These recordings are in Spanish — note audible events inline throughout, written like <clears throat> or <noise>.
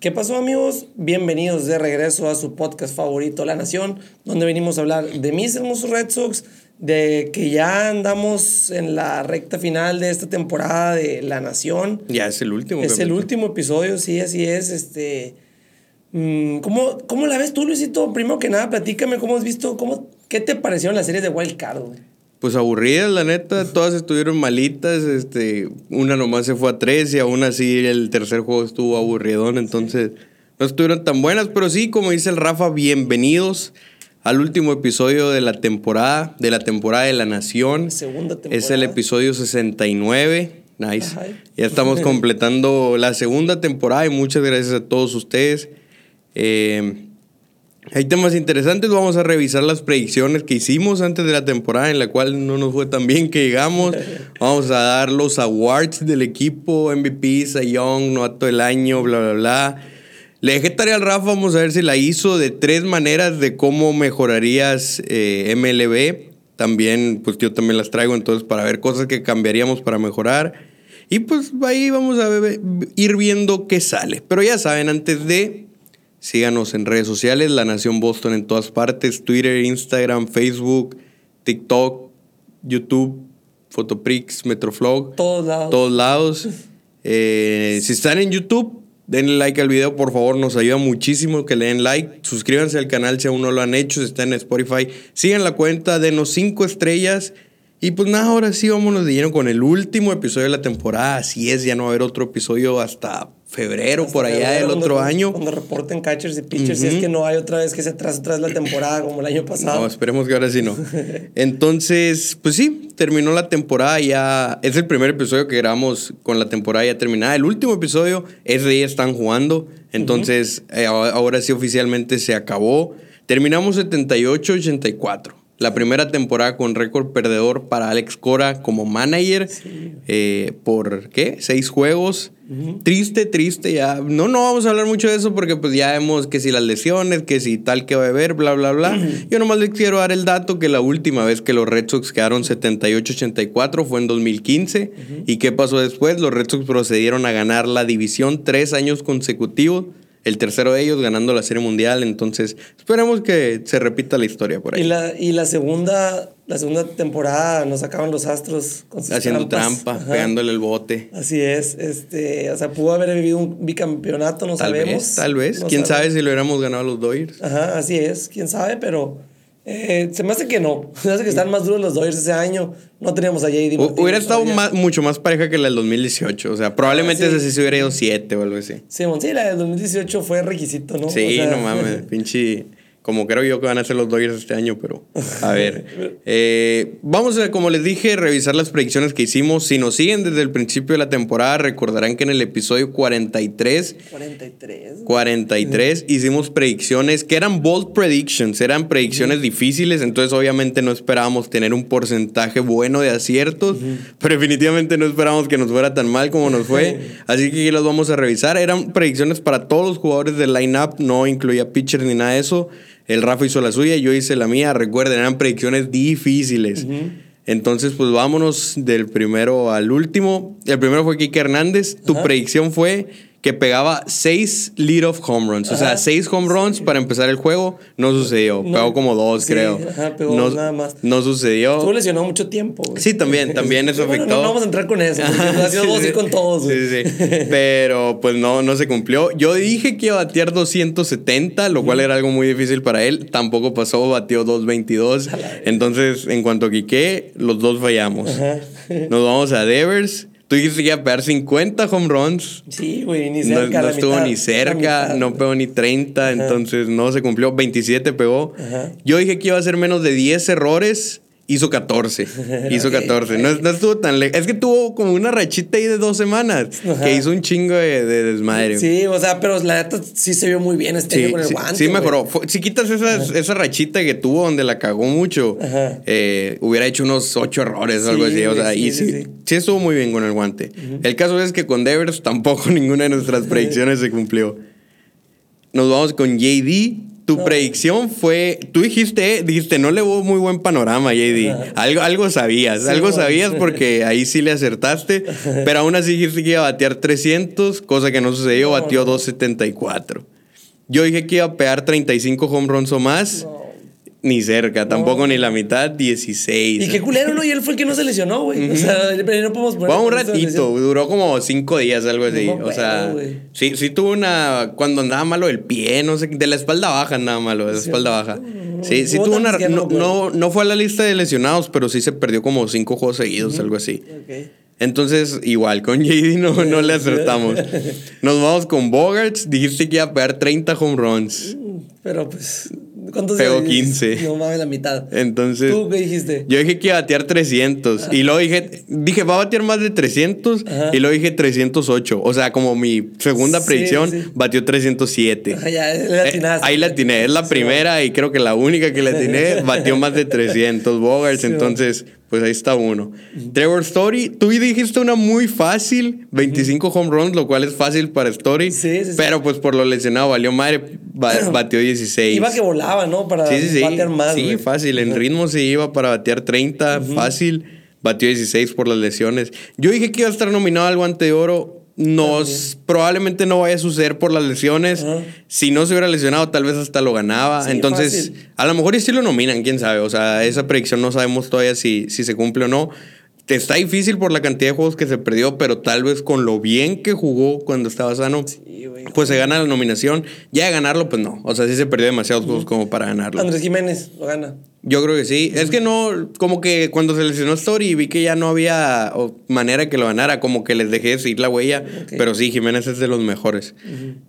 ¿Qué pasó amigos? Bienvenidos de regreso a su podcast favorito, La Nación, donde venimos a hablar de mis hermosos Red Sox, de que ya andamos en la recta final de esta temporada de La Nación. Ya es el último. Es el último episodio, sí, así es. Este, mm, ¿cómo, ¿Cómo la ves tú, Luisito? Primero que nada, platícame cómo has visto, cómo, ¿qué te parecieron las series de Wild Card, güey? Pues aburridas, la neta, todas estuvieron malitas, este, una nomás se fue a tres y aún así el tercer juego estuvo aburridón, entonces no estuvieron tan buenas, pero sí, como dice el Rafa, bienvenidos al último episodio de la temporada, de la temporada de la Nación. Segunda temporada. Es el episodio 69. Nice. Ya estamos <laughs> completando la segunda temporada y muchas gracias a todos ustedes. Eh, hay temas interesantes, vamos a revisar las predicciones que hicimos antes de la temporada en la cual no nos fue tan bien que llegamos. <laughs> Vamos a dar los awards del equipo, MVP, Young, Novato del Año, bla, bla, bla. Le dejé tarea al Rafa, vamos a ver si la hizo de tres maneras de cómo mejorarías eh, MLB. También, pues yo también las traigo entonces para ver cosas que cambiaríamos para mejorar. Y pues ahí vamos a ir viendo qué sale. Pero ya saben, antes de Síganos en redes sociales, La Nación Boston en todas partes, Twitter, Instagram, Facebook, TikTok, YouTube, Fotoprix, Metroflog. Todos lados. Todos lados. Eh, si están en YouTube, denle like al video, por favor, nos ayuda muchísimo que le den like. Suscríbanse al canal si aún no lo han hecho, si están en Spotify. Sigan la cuenta, denos cinco estrellas. Y pues nada, ahora sí vámonos de lleno con el último episodio de la temporada. Así es, ya no va a haber otro episodio hasta febrero, por allá del otro año. Cuando reporten catchers y pitchers, si es que no hay otra vez que se atrase atrás la temporada como el año pasado. No, esperemos que ahora sí no. <laughs> Entonces, pues sí, terminó la temporada ya. Es el primer episodio que grabamos con la temporada ya terminada. El último episodio es de están jugando. Entonces, eh, ahora sí oficialmente se acabó. Terminamos 78-84 la primera temporada con récord perdedor para Alex Cora como manager eh, por ¿qué? seis juegos. Triste, triste, ya. No, no vamos a hablar mucho de eso porque pues ya vemos que si las lesiones, que si tal que va a haber, bla, bla, bla. Yo nomás les quiero dar el dato que la última vez que los Red Sox quedaron 78-84 fue en 2015. ¿Y qué pasó después? Los Red Sox procedieron a ganar la división tres años consecutivos el tercero de ellos ganando la Serie Mundial. Entonces, esperemos que se repita la historia por ahí. Y la, y la segunda la segunda temporada nos sacaban los astros con haciendo trampa, pegándole el bote. Así es, este, o sea, pudo haber vivido un bicampeonato, no tal sabemos. Vez, tal vez, quién sabe si lo hubiéramos ganado a los Dodgers. Ajá, así es, quién sabe, pero eh, se me hace que no. <laughs> Se me hace que están más duros los Dodgers ese año. No teníamos a JD. Hubiera estado mucho más pareja que la del 2018. O sea, probablemente ah, ese sí se hubiera ido 7 o algo así. Sí, sí, la del 2018 fue requisito, ¿no? Sí, no mames, <laughs> pinche como creo yo que van a ser los Dodgers este año, pero <laughs> a ver. Eh, vamos a, como les dije, revisar las predicciones que hicimos. Si nos siguen desde el principio de la temporada, recordarán que en el episodio 43. 43. 43 hicimos predicciones que eran bold predictions, eran predicciones difíciles, entonces obviamente no esperábamos tener un porcentaje bueno de aciertos, pero definitivamente no esperábamos que nos fuera tan mal como nos fue. <laughs> Así que aquí las vamos a revisar. Eran predicciones para todos los jugadores del lineup, no incluía pitchers ni nada de eso. El Rafa hizo la suya, yo hice la mía. Recuerden, eran predicciones difíciles. Entonces, pues vámonos del primero al último. El primero fue Kike Hernández. Tu predicción fue que pegaba seis lead-off home runs. O sea, seis home runs para empezar el juego. No sucedió. Pegó como dos, creo. pegó no, nada más. No sucedió. Estuvo lesionado mucho tiempo. Sí, también. <laughs> También eso afectó. no, vamos a entrar con eso. <laughs> Sido dos y con todos. Sí, sí. <laughs> Pero pues no, no se cumplió. Yo dije que iba a batear 270, lo cual era algo muy difícil para él. Tampoco pasó, batió 222. Entonces, en cuanto a Quique, los dos fallamos. Nos vamos a Devers. Tú dijiste que iba a pegar 50 home runs. Sí, güey, ni cerca. No, estuvo ni cerca, no pegó ni 30, entonces no se cumplió. 27 pegó. Yo dije que iba a ser menos de 10 errores Hizo 14. <laughs> Hizo 14. No, estuvo tan lejos. Es que tuvo como una rachita ahí de dos semanas. Que hizo un chingo de, desmadre. Sí, o sea, pero la neta sí se vio muy bien este año con el guante. Sí, mejoró. si quitas esa, rachita que tuvo donde la cagó mucho, eh, hubiera hecho unos ocho errores o algo así. O sea, y sí, sí, estuvo muy bien con el guante. El caso es que con Devers tampoco <laughs> ninguna de nuestras predicciones se cumplió. Nos vamos con JD. Tu predicción fue, tú dijiste, dijiste, no le hubo muy buen panorama, JD. Algo, algo sabías, algo sabías porque <laughs> ahí sí le acertaste, pero aún así dijiste que iba a batear 300, cosa que no sucedió, batió 274. Yo dije que iba a pegar 35 home runs o más. Ni cerca, tampoco ni la mitad, 16. Y qué culero, ¿no? Y él fue el que no se lesionó, güey. O sea, no podemos poner. Fue un ratito, duró como cinco días, algo así. o sea, sí, sí tuvo una. Cuando andaba malo el pie, no sé, de la espalda baja andaba malo, de la espalda baja. Sí, sí tuvo una. No, no, fue a la lista de lesionados, pero sí se perdió como cinco juegos seguidos, algo así. Entonces, igual, con JD no, no le acertamos. <laughs> Nos vamos con Bogarts. Dijiste que iba a pegar 30 home runs. Pero pues. ¿Cuántos Pegó 15. No mames, la mitad. Entonces. ¿Tú qué dijiste? Yo dije que iba a batear 300. Y luego dije, dije, va a batear más de 300. Y luego dije 308. O sea, como mi segunda predicción, batió 307. ya, eh, ahí la atiné. Es la primera y creo que la única que la atiné. <laughs> batió más de 300 <laughs> Bogarts. entonces, pues ahí está uno. Trevor Story, tú dijiste una muy fácil, 25 home runs, lo cual es fácil para Story. Sí, sí, Pero pues por lo lesionado valió madre, <clears throat> batió 16. Iba que volaba, ¿no? Para batear más. Sí, fácil. En ritmo se iba para batear 30, fácil. Batió 16 por las lesiones. Yo dije que iba a estar nominado al guante de oro nos probablemente no vaya a suceder por las lesiones. Si no se hubiera lesionado, tal vez hasta lo ganaba. Entonces, a lo mejor y sí lo nominan, quién sabe. O sea, esa predicción no sabemos todavía si, si se cumple o no. Está difícil por la cantidad de juegos que se perdió, pero tal vez con lo bien que jugó cuando estaba sano, pues se gana la nominación. Ya de ganarlo, pues no. O sea, sí se perdió demasiados juegos como para ganarlo. Andrés Jiménez lo gana. Yo creo que sí. Es que no, como que cuando se lesionó Story vi que ya no había manera que lo ganara, como que les dejé de seguir la huella. Pero sí, Jiménez es de los mejores.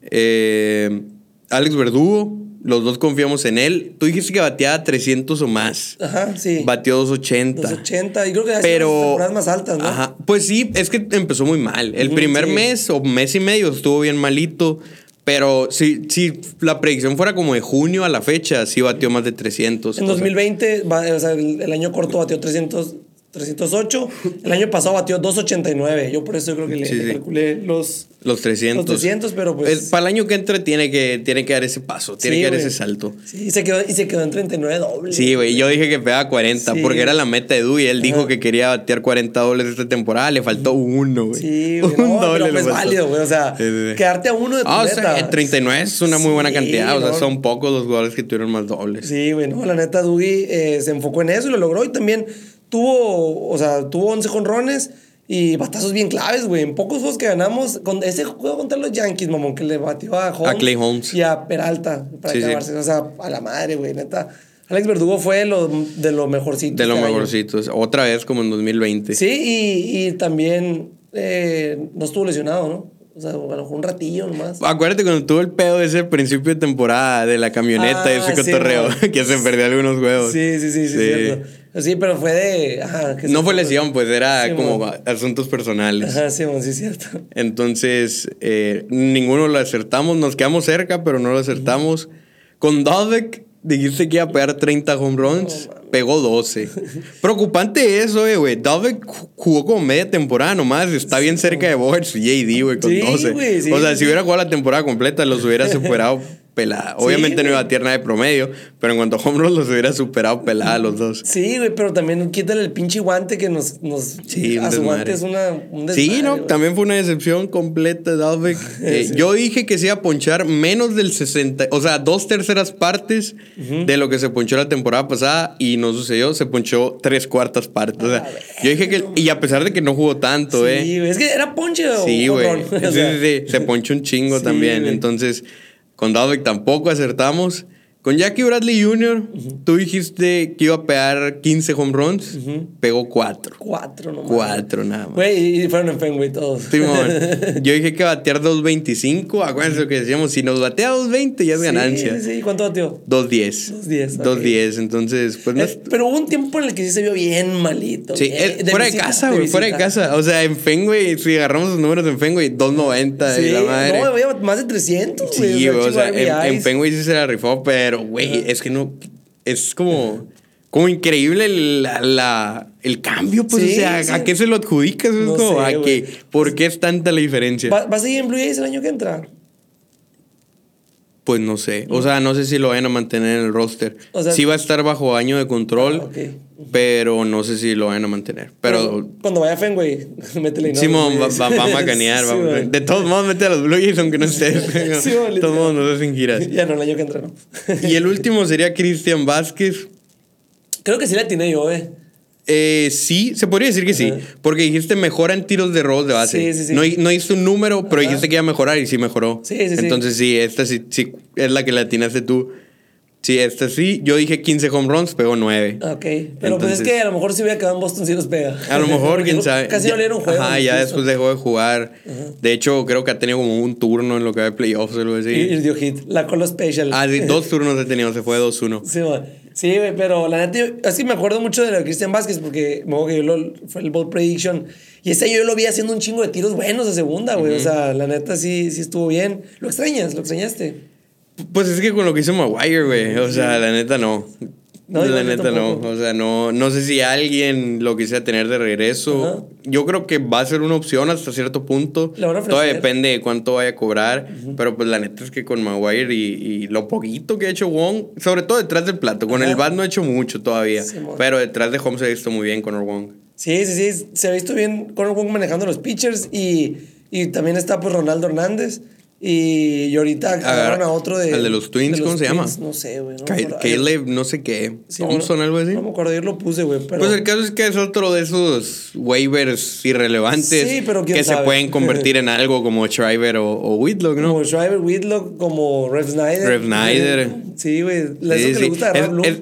Eh, Alex Verdugo, los dos confiamos en él. Tú dijiste que bateaba 300 o más. Ajá, sí. Batió 280. 280, y creo que pero, las más altas, ¿no? Ajá. Pues sí, es que empezó muy mal. El primer mes o mes y medio estuvo bien malito. Pero si, si la predicción fuera como de junio a la fecha, sí batió más de 300. En 2020, o sea, el año corto batió 300, 308. El año pasado batió 289. Yo por eso creo que le, calculé los, los 300. Los 300, pero pues. para el año que entra tiene que, tiene que dar ese paso, tiene que dar ese salto. Sí, y se quedó, y se quedó en 39 dobles. Sí, güey. Yo dije que pegaba 40 porque era la meta de Edu y él dijo que quería batear 40 dobles esta temporada. Le faltó uno, güey. Sí, <laughs> güey. Un doble. Pero pues válido, güey. O sea, quedarte a uno de tu ah, meta. O sea, 39 es una muy buena cantidad. O sea, son pocos los jugadores que tuvieron más dobles. Sí, güey. No, la neta, Dugui eh, se enfocó en eso y lo logró. Y también tuvo, o sea, tuvo 11 jonrones y batazos bien claves, güey. En pocos juegos que ganamos, con ese juego contra los Yankees, mamón, que le batió a Holmes. A Clay Holmes. Y a Peralta para sí, O sea, a la madre, güey, neta. Alex Verdugo fue lo, de lo mejorcito. De lo este mejorcito. Otra vez como en 2020. Sí, y, y también eh, no estuvo lesionado, ¿no? O sea, bueno, un ratillo nomás. Acuérdate cuando tuvo el pedo de ese principio de temporada de la camioneta y ese ah, cotorreo, <laughs> que se perdió algunos huevos. Sí, sí, sí, sí, cierto. Sí, pero fue de. no fue lesión, pues era como asuntos personales. Ajá, sí, sí, cierto. Entonces, eh, ninguno lo acertamos, nos quedamos cerca, pero no lo acertamos. Con Dovek Dijiste que iba a pegar 30 home runs, pegó 12. <laughs> Preocupante eso, eh, güey. Dove jugó como media temporada nomás, está bien cerca de Bogers y JD, güey, con 12. o sea, si hubiera jugado la temporada completa, los hubiera superado <laughs> pelada. Obviamente no iba a tirar nada de promedio, pero en cuanto a home los hubiera superado pelada los dos. Sí, güey, pero también quítale el pinche guante que nos. nos sí, a su guante es una, un desmadre, Sí, no, también fue una decepción completa de <laughs> eh, Yo dije que se iba a ponchar menos del 60, o sea, dos terceras partes de lo que se ponchó la temporada pasada y no sucedió, se ponchó tres cuartas partes. O sea, yo dije que. Y a pesar de que no jugó tanto, ¿eh? Sí, es que era ponche Sí, güey. <laughs> Se ponchó un chingo <laughs> también. Entonces. Con Dalbeck tampoco acertamos. Con Jackie Bradley Jr., tú dijiste que iba a pegar 15 home runs, pegó 4. 4 nomás. 4 nada más. Güey, y fueron en Fenway todos. <laughs> Yo dije que batear 2.25. Acuérdense lo que decíamos, si nos batea 2.20 ya es ganancia. Sí, sí, ¿cuánto bateó? 2.10. 2.10. 2.10, entonces, pues no eh, Pero hubo un tiempo en el que sí se vio bien malito. Sí, eh, fuera de casa, güey, fuera de casa. O sea, en Fenway, si agarramos los números en Fenway, 2.90 sí, la madre. No, más de 300, güey. Sí, o sea, en, en Fenway sí se la rifó, pero, güey, es que no. Es como. Como increíble la, el cambio, pues, o sea, ¿a qué se lo adjudicas? Es como, ¿a qué? ¿Por qué es tanta la diferencia? ¿Va, a seguir en Blue Jays el año que entra? Pues no sé. O sea, no sé si lo vayan a mantener en el roster. O sea, sí va a estar bajo año de control. Ah, pero no sé si lo van a mantener. Pero, cuando vaya Fenway, <laughs> métele Simón va, va, a <laughs> macanear. de todos modos, mete a los Blue Jays aunque no estés. <laughs> de todos modos, no sin giras. Ya no, el año que entra, y el último sería Cristian Vázquez. Creo que sí la tiene yo, eh. Eh, sí, se podría decir que sí. Porque dijiste mejora en tiros de rol de base. Sí, sí, sí. No, no hice un número, pero dijiste que iba a mejorar y sí mejoró. Sí, sí, Entonces sí, esta sí, sí es la que la atinaste tú. Sí, esta sí. Yo dije 15 home runs, pegó 9. Ok. Pero pues es que a lo mejor si hubiera quedado en Boston sí los pega. A lo mejor, <laughs> quién sabe. Casi no le dieron juego. Ajá, ya después dejó de jugar. De hecho, creo que ha tenido como un turno en lo que va de playoffs o algo así. Y, dio hit. La Colo Special. Ah, sí, <laughs> dos turnos he tenido. Se fue 2-1. Sí, bueno. Sí, pero la neta, así me acuerdo mucho de lo de Cristian Vázquez porque me que yo lo, fue el Ball Prediction. Y ese yo lo vi haciendo un chingo de tiros buenos de segunda, güey. O sea, la neta sí, sí estuvo bien. ¿Lo extrañas? ¿Lo extrañaste? Pues es que con lo que hizo Maguire, güey. O sea, la neta no. No, la neta no. O sea, no, no sé si alguien lo quisiera tener de regreso. Yo creo que va a ser una opción hasta cierto punto. Todo depende de cuánto vaya a cobrar. Pero pues la neta es que con Maguire y, lo poquito que ha hecho Wong, sobre todo detrás del plato. Con el Bat no ha hecho mucho todavía. pero detrás de Home se ha visto muy bien con Wong. Sí, sí, sí. Se ha visto bien con Wong manejando los pitchers. Y, y tambiin está pues Ronaldo Hernández. Y, ahorita agarraron a otro de. ¿El de los Twins? ¿Cómo se llama? No sé, güey. No Caleb, no sé qué. Thompson, algo así. No me acuerdo, yo lo puse, güey. Pero... Pues el caso es que es otro de esos waivers irrelevantes. Sí, pero que se pueden <laughs> convertir en algo como Shriver o, Whitlock, ¿no? Como Shriver, Whitlock, como Rev Snyder. Rev Snyder. Sí, güey. Eso que le gusta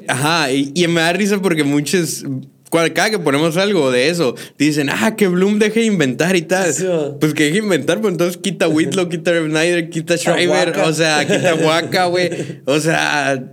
Ajá, y, y me da risa porque muchos cada que ponemos algo de eso, dicen, ah, que Bloom deje de inventar y tal. Pues que deje de inventar, pues entonces quita <laughs> Whitlow, quita Snyder, quita Schreiber, o sea, quita Waka, güey. O sea,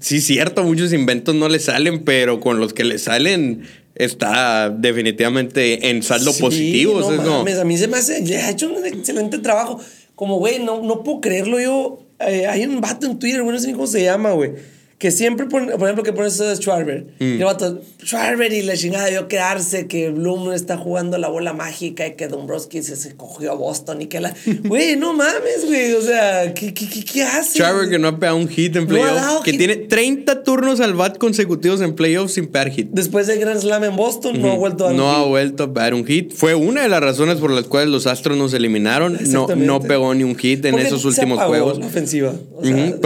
sí, cierto, muchos inventos no le salen, pero con los que le salen está definitivamente en saldo positivo. No, mames, a mí se me hace, ha hecho un excelente trabajo. Como, güey, no, no puedo creerlo yo. Eh, hay un vato en Twitter, güey, no sé ni cómo se llama, güey que siempre, pone, por ejemplo, que pones eso de Schwarber. Mm. Vato, Schwarber y la chingada debió quedarse, que Bloom está jugando la bola mágica y que Dombrowski se, se cogió a Boston y que la... <laughs> Güey, no mames, güey. O sea, ¿qué, qué, qué, hace? Schwarber que no ha pegado un hit en playoffs. que tiene 30 turnos al bat consecutivos en playoffs sin pegar hit. Después del Grand Slam en Boston, no ha vuelto a No ha vuelto a pegar un hit. Fue una de las razones por las cuales los Astros nos eliminaron. No, no pegó ni un hit en esos últimos juegos. La ofensiva.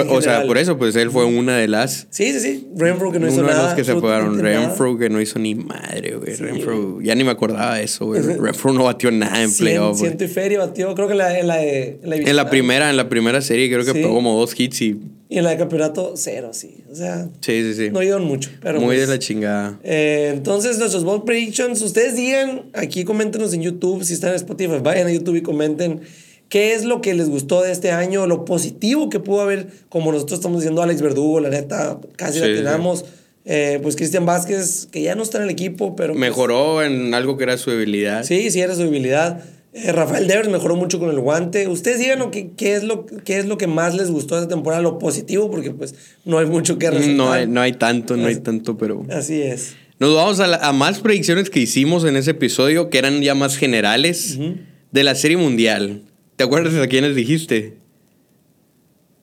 O, sea, por eso, pues él fue una de las Sí, sí, sí. Renfro que no hizo nada. Uno de los que se fueron. Renfro que no hizo ni madre, güey. Renfro, ya ni me acordaba de eso, güey. Renfro no batió nada en playoff. Ciento y feria batió, creo que en la, en la, de, en la, primera, en la primera serie, creo que pegó como dos hits y. Y en la de campeonato, cero, sí. O sea. Sí, sí, sí. No dieron mucho. Pero Muy de pues, la chingada. Eh, entonces, nuestros bold predictions, ustedes digan, aquí coméntenos en YouTube, si están en Spotify, vayan a YouTube y comenten ¿Qué es lo que les gustó de este año? Lo positivo que pudo haber, como nosotros estamos diciendo, Alex Verdugo, la neta, casi la tenemos. Eh, pues Cristian Vázquez, que ya no está en el equipo, pero... Pues mejoró en algo que era su debilidad. Sí, sí, era su debilidad. Eh, Rafael Devers mejoró mucho con el guante. Ustedes díganos qué, qué, es lo, qué es lo que más les gustó de esta temporada, lo positivo, porque pues no hay mucho que resaltar. No hay, no hay tanto, no hay tanto, pero... Así es. Nos vamos a, a, más predicciones que hicimos en ese episodio, que eran ya más generales, de la Serie Mundial. ¿Te acuerdas a quiénes dijiste?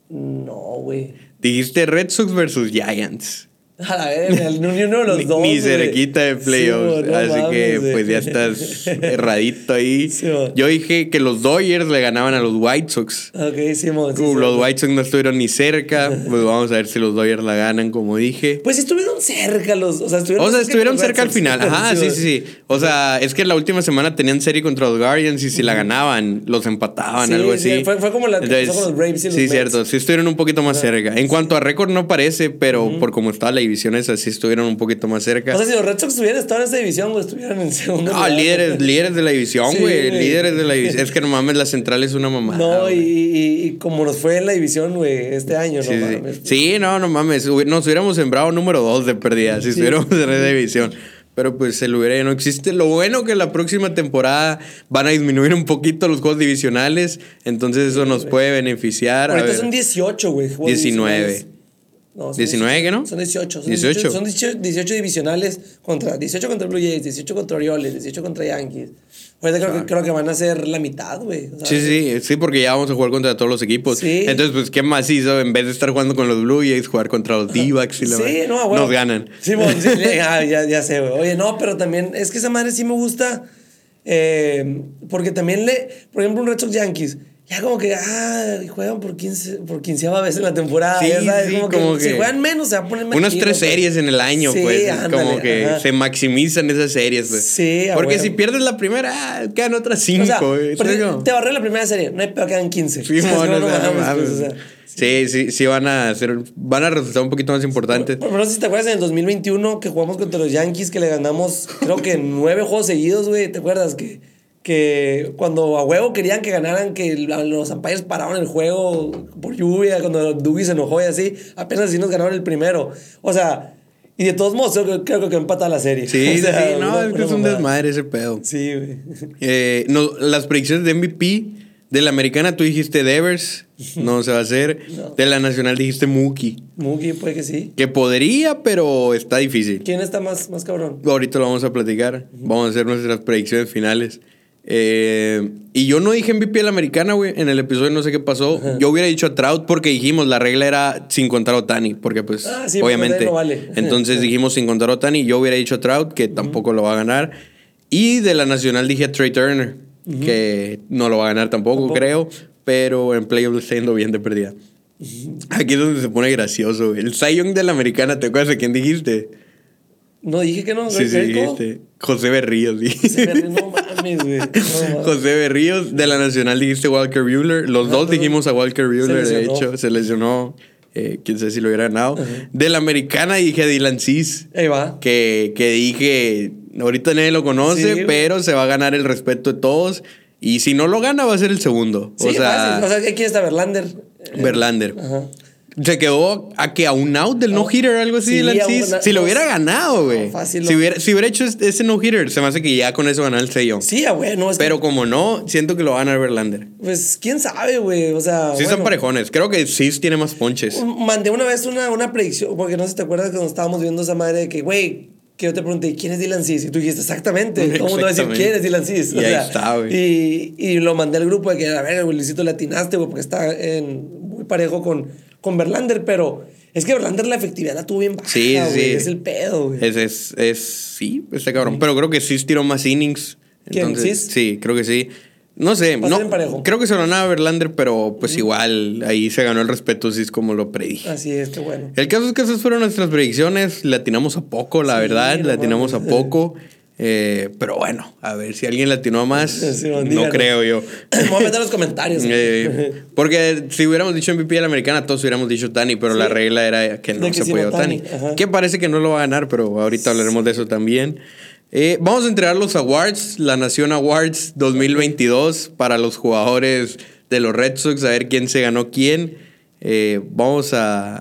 No, güey. Dijiste Red Sox versus Giants. A ver, uno de los dos. Ni cerquita de playoffs. así que pues ya estás <laughs> erradito ahí. Yo dije que los Dodgers le ganaban a los White Sox. Ok, sí, uh, Los White Sox no estuvieron ni cerca. Pues vamos a ver si los Dodgers la ganan, como dije. Pues estuvieron cerca los. O sea, estuvieron, o sea, estuvieron cerca, al final. Ajá, sí, sí, sí. <laughs> O sea, es que la última semana tenían serie contra los Guardians y si la ganaban, los empataban, algo así. Fue, fue, como la que pasó con los Braves y los Sí, cierto. Sí, estuvieron un poquito más cerca. En cuanto a récord, no parece, pero por cómo estaba la divisiones así estuvieron un poquito más cerca. O sea, si los Red Sox estuvieran estado en esa división, güey, estuvieran en segundo. No, líderes, líderes de la división, güey. líderes de la división. Es que no mames, la central es una mamada. No, y, y, como nos fue en la división, güey, este año, no mames. Sí. no, no mames. Nos hubiéramos sembrado número dos de pérdida si estuviéramos en esa división. Pero pues el hubiera no existe. Lo bueno que la próxima temporada van a disminuir un poquito los juegos divisionales. Entonces eso nos puede beneficiar. Ahorita son 18, güey. 19. No, son 19, ¿qué no? Son 18. Son 18. 18. Son 18, 18 divisionales contra 18 contra Blue Jays, 18 contra Orioles, 18 contra Yankees. Ahorita creo, que, creo que van a ser la mitad, güey. Sí, sí, sí, porque ya vamos a jugar contra todos los equipos. Sí. Entonces, pues, ¿qué más hizo? En vez de estar jugando con los Blue Jays, jugar contra los D-backs y la Sí, madre, no, bueno. nos ganan. Sí, bueno, <laughs> sí, ya, ya, ya sé, güey. Oye, no, pero también es que esa madre sí me gusta. eh, porque también le. Por ejemplo, un Red Sox Yankees. Ya como que, ah, juegan por 15, por quinceava vez en la temporada. Sí, ya sabes, sí, como, que, como si que juegan menos, se va a poner más Unas tres pues. series en el año, Sí, pues. Es como que ajá. se maximizan esas series, pues. Sí, Porque si pierdes la primera, ah, quedan otras cinco, O te ahorré la primera serie, no hay peor, quedan 15. Sí. Sí, sí, sí van a ser, van a resultar un poquito más importantes. No sé si te acuerdas en el 2021 que jugamos contra los Yankees, que le ganamos, creo que nueve juegos seguidos, güey. ¿Te acuerdas? Que, que cuando a huevo querían que ganaran, que los umpires pararon el juego por lluvia, cuando Dewey se enojó y así, apenas así nos ganaron el primero. O sea, y de todos modos, creo, que- creo que empata la serie. Sí, <laughs> O sí, sea, sí, no, es que es un desmadre ese pedo. Sí, güey. Eh, no, las predicciones de MVP de la americana tú dijiste Devers, no se va a hacer. No. De la nacional dijiste Mookie, Mookie, puede que sí. que podría, pero está difícil. ¿Quién está más, más cabrón? Ahorita lo vamos a platicar. Vamos a hacer nuestras predicciones finales. Eh, y yo no dije MVP de la americana, güey. En el episodio no sé qué pasó. Yo hubiera dicho a Trout porque dijimos la regla era sin contar a Otani. Porque, pues, Ah, sí, obviamente. Otani no vale. <laughs> Entonces dijimos sin contar a Otani. Yo hubiera dicho a Trout que tampoco lo va a ganar. Y de la nacional dije a Trey Turner, que no lo va a ganar tampoco, Tampoco. creo. Pero en playoff le está yendo bien de perdida. Aquí es donde se pone gracioso, güey. El Young de la americana, ¿te acuerdas de quién dijiste? No dije que no. Sí, sí, dijiste. José Berríos, dijiste. Se me- No <laughs> mames, güey. <laughs> No mames. José Berríos, de la Nacional dijiste Walker Bueller. Los Ah, dos dijimos a Walker Bueller, de hecho, se lesionó. Eh, quién sabe si lo hubiera ganado. De la Americana dije a Dylan Cis, Ahí va. que, que dije, ahorita nadie lo conoce, Sí, pero se va a ganar el respeto de todos. Y si no lo gana, va a ser el segundo. Sí, o sea, fácil. O sea, ¿quién está Verlander? Verlander. Ajá. Se quedó a que a un out del no-hitter o algo así, Sí, Dylan a Cis. una- Si lo hubiera ganado, güey. No, si, hubiera, si hubiera hecho ese no-hitter, se me hace que ya con eso ganó el sello. Sí, ah, güey, no es que- Pero como no, siento que lo va a ganar Verlander. Pues quién sabe, güey. O sea. Sí bueno, están parejones. Creo que Cis tiene más ponches. Mandé una vez una, una predicción, porque no sé si te acuerdas cuando estábamos viendo esa madre de que, güey, que yo te pregunté, ¿quién es Dylan Cis? Y tú dijiste, exactamente. Todo el mundo va a decir. ¿quién es Dylan Cis? Y ahí está, güey. Y, y lo mandé al grupo de que, a ver, güey, Luisito, le atinaste, güey, porque está en, muy parejo con, con Verlander, pero es que Verlander la efectividad la tuvo bien baja, Sí, sí. güey. Es el pedo, güey. Es, es, es, sí, está cabrón. Pero creo que Cis tiró más innings. ¿Quién, Entonces, Cis? Sí, creo que sí. No sé, no, creo que se lo ganaba Verlander, pero pues igual ahí se ganó el respeto Cis como lo predije. Así es, que bueno. El caso es que esas fueron nuestras predicciones. Le atinamos a poco, la Sí, verdad. no Le atinamos a poco. <laughs> Eh, pero bueno, a ver si alguien le atinó más. <laughs> Sí, no díganos. creo yo. <clears throat> Me voy a meter los comentarios. <laughs> Eh, porque si hubiéramos dicho MVP de la americana, todos hubiéramos dicho Tani, pero Sí. la regla era que no que se podía Tani. Que parece que no lo va a ganar, pero ahorita hablaremos de eso también. Eh, vamos a entregar los awards, la Nación Awards 2022 para los jugadores de los Red Sox, a ver quién se ganó quién. Vamos a,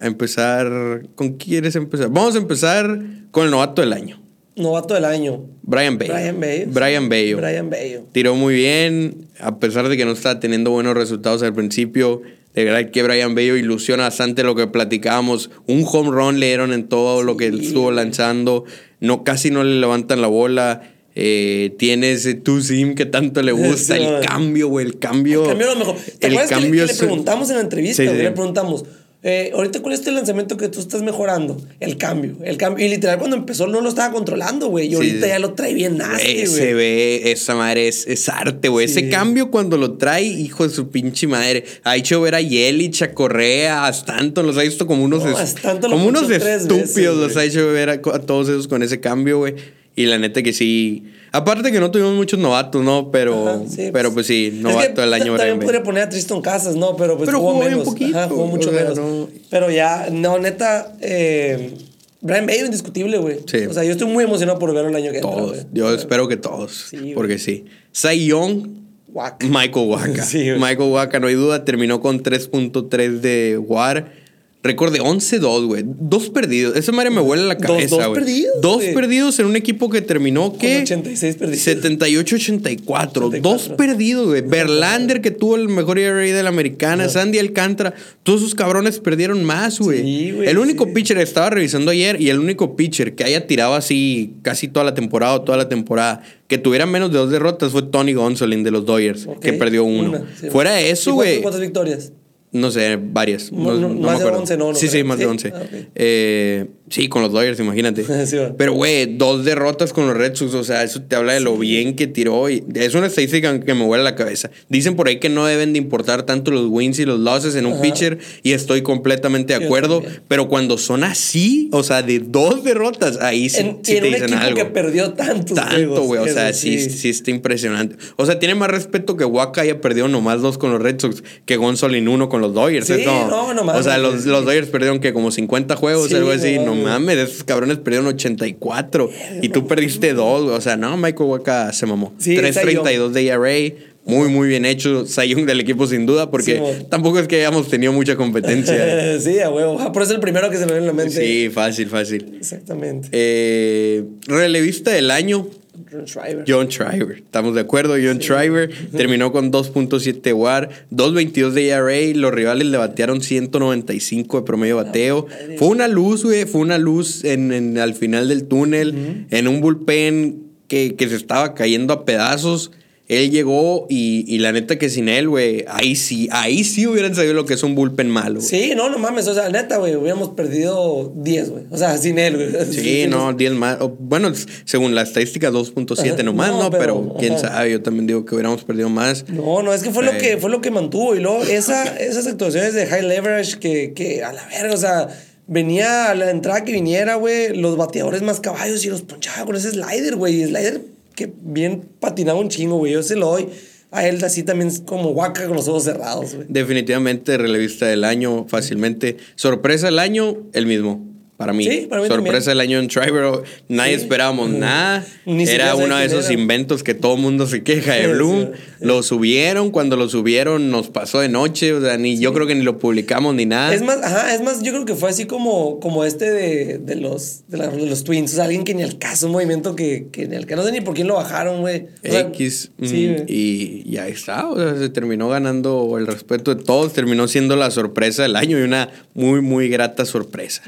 a empezar. ¿Con quién quieres empezar? Vamos a empezar con el novato del año, Novato del año. Brian Bello. Brian Bello. Brian Bello. Brian Bello. Tiró muy bien, a pesar de que no estaba teniendo buenos resultados al principio. De verdad que Brian Bello ilusiona bastante lo que platicábamos. Un home run le dieron en todo lo que estuvo lanzando. No, casi no le levantan la bola. Eh, tiene ese two sim que tanto le <laughs> gusta. Sí, el cambio, güey. El cambio. El cambio a lo mejor. ¿Te el acuerdas que le- que preguntamos en la entrevista? Sí. Le preguntamos, eh, ahorita cuál es el lanzamiento que tú estás mejorando? El cambio. El cambio. Y literal, cuando empezó no lo estaba controlando, güey. Y Sí, ahorita ya lo trae bien nasty, Güey, se ve, esa madre es, es arte, güey. Sí. Ese cambio cuando lo trae, hijo de su pinche madre. Ha hecho ver a Yelich, a Correa, a Stanton, los ha visto como unos, No, como unos estúpidos, veces, los ha hecho ver a, a todos esos con ese cambio, güey. Y la neta que sí. Aparte que no tuvimos muchos novatos, ¿no? Pero, Ajá, sí, pero pues, pues sí, Es que novato del año. También podría poner a Tristan Casas, ¿no? Pero pues Pero jugó, jugó menos. poquito, Ajá, jugó mucho o sea, menos. no. Pero ya, no, neta, eh, Brian Bello indiscutible, güey. Sí. O sea, yo estoy muy emocionado por verlo el año que entra, Todos. Yo espero que todos. Sí, porque sí. Cy Young, Guac. Michael Waka. <laughs> Michael Waka, no hay duda, terminó con 3.3 de WAR. Récord de 11-2, güey. Dos perdidos. Esa madre me huele la cabeza, güey. dos perdidos, Dos perdidos en un equipo que terminó, ¿qué? 86 perdidos. 78-84. Dos perdidos, güey. Verlander, que tuvo el mejor ERA de la americana. Sandy Alcántara. Todos esos cabrones perdieron más, güey. Sí, güey, el único sí. pitcher, estaba revisando ayer, y el único pitcher que haya tirado así casi toda la temporada o toda la temporada, que tuviera menos de dos derrotas, fue Tony Gonsolin de los Dodgers, que perdió uno. Una, sí, Fuera de ¿Y eso, güey. ¿Cuántas victorias? No sé, varias. No, No, no, no más me de acuerdo. 11 no, no sí, sí, más de ¿Sí? 11. Ah, ok. Eh, sí, con los Dodgers, imagínate. <laughs> Sí. Pero, güey, dos derrotas con los Red Sox, o sea, eso te habla de lo bien que tiró. Y es una estadística que me huele la cabeza. Dicen por ahí que no deben de importar tanto los wins y los losses en un Ajá. pitcher, y estoy completamente de acuerdo. Pero cuando son así, o sea, de dos derrotas, ahí sí, En, sí y en te un dicen algo. que perdió tantos Tanto, güey. O sea, sí, sí está impresionante. O sea, tiene más respeto que Waka haya perdido nomás dos con los Red Sox que Gonzolin uno con los Dodgers. Sí, Es no, no, no mames, O sea, los, los <laughs> Dodgers perdieron que como 50 juegos, algo así. No mames. mames, esos cabrones perdieron 84. y tú perdiste dos. O sea, no, Michael Waka se mamó. Sí, 3.32 de ERA. Muy, muy bien hecho. Sayung del equipo sin duda, porque Sí, tampoco es que hayamos tenido mucha competencia. <laughs> sí, a huevo. Ah, Por eso es el primero que se me viene en la mente. sí, fácil, fácil. Exactamente. Eh, relevista del año, Ron Schreiber. John Shriver. Estamos de acuerdo. John Shriver terminó con 2.7 WAR, 2.22 de ERA. Los rivales le batearon 195 de promedio bateo. Fue una luz, güey. Fue una luz en, en- al final del túnel. En un bullpen que, que se estaba cayendo a pedazos. Él llegó y, y la neta que sin él, güey, ahí sí, ahí sí hubieran sabido lo que es un bullpen malo. Sí, no, no mames. O sea, neta, güey, hubiéramos perdido 10, güey. O sea, sin él, güey. Sí, <laughs> no, 10 más. Bueno, según la estadística, 2.7 Ajá. nomás, No, ¿no? Pero, pero, quién sabe, yo también digo que hubiéramos perdido más. No, no, es que fue lo Sí. que fue lo que mantuvo. Y luego esa, esas actuaciones de high leverage que, que a la verga, o sea, venía a la entrada que viniera, güey, los bateadores más caballos y los ponchaba con ese slider, güey. Slider que bien patinaba un chingo, güey. Yo se lo doy a él así también como guaca con los ojos cerrados, güey. Definitivamente relevista del año, fácilmente. Sorpresa del año, el mismo. Para mí. Sí, para mí Sorpresa del año en Tribero. Nadie Sí. esperábamos nada. Ni era uno de esos era. inventos que todo mundo se queja de Bloom. Lo subieron. Cuando lo subieron nos pasó de noche. O sea, ni yo creo que ni lo publicamos ni nada. Es más, ajá, es más, yo creo que fue así como, como este de, de los, de, la- de los Twins. O sea, alguien que ni al caso, un movimiento que, que ni al caso, no sé ni por quién lo bajaron, güey. Sea, X. mm, Sí, y, y ahí está. O sea, se terminó ganando el respeto de todos. Terminó siendo la sorpresa del año y una muy, muy grata sorpresa.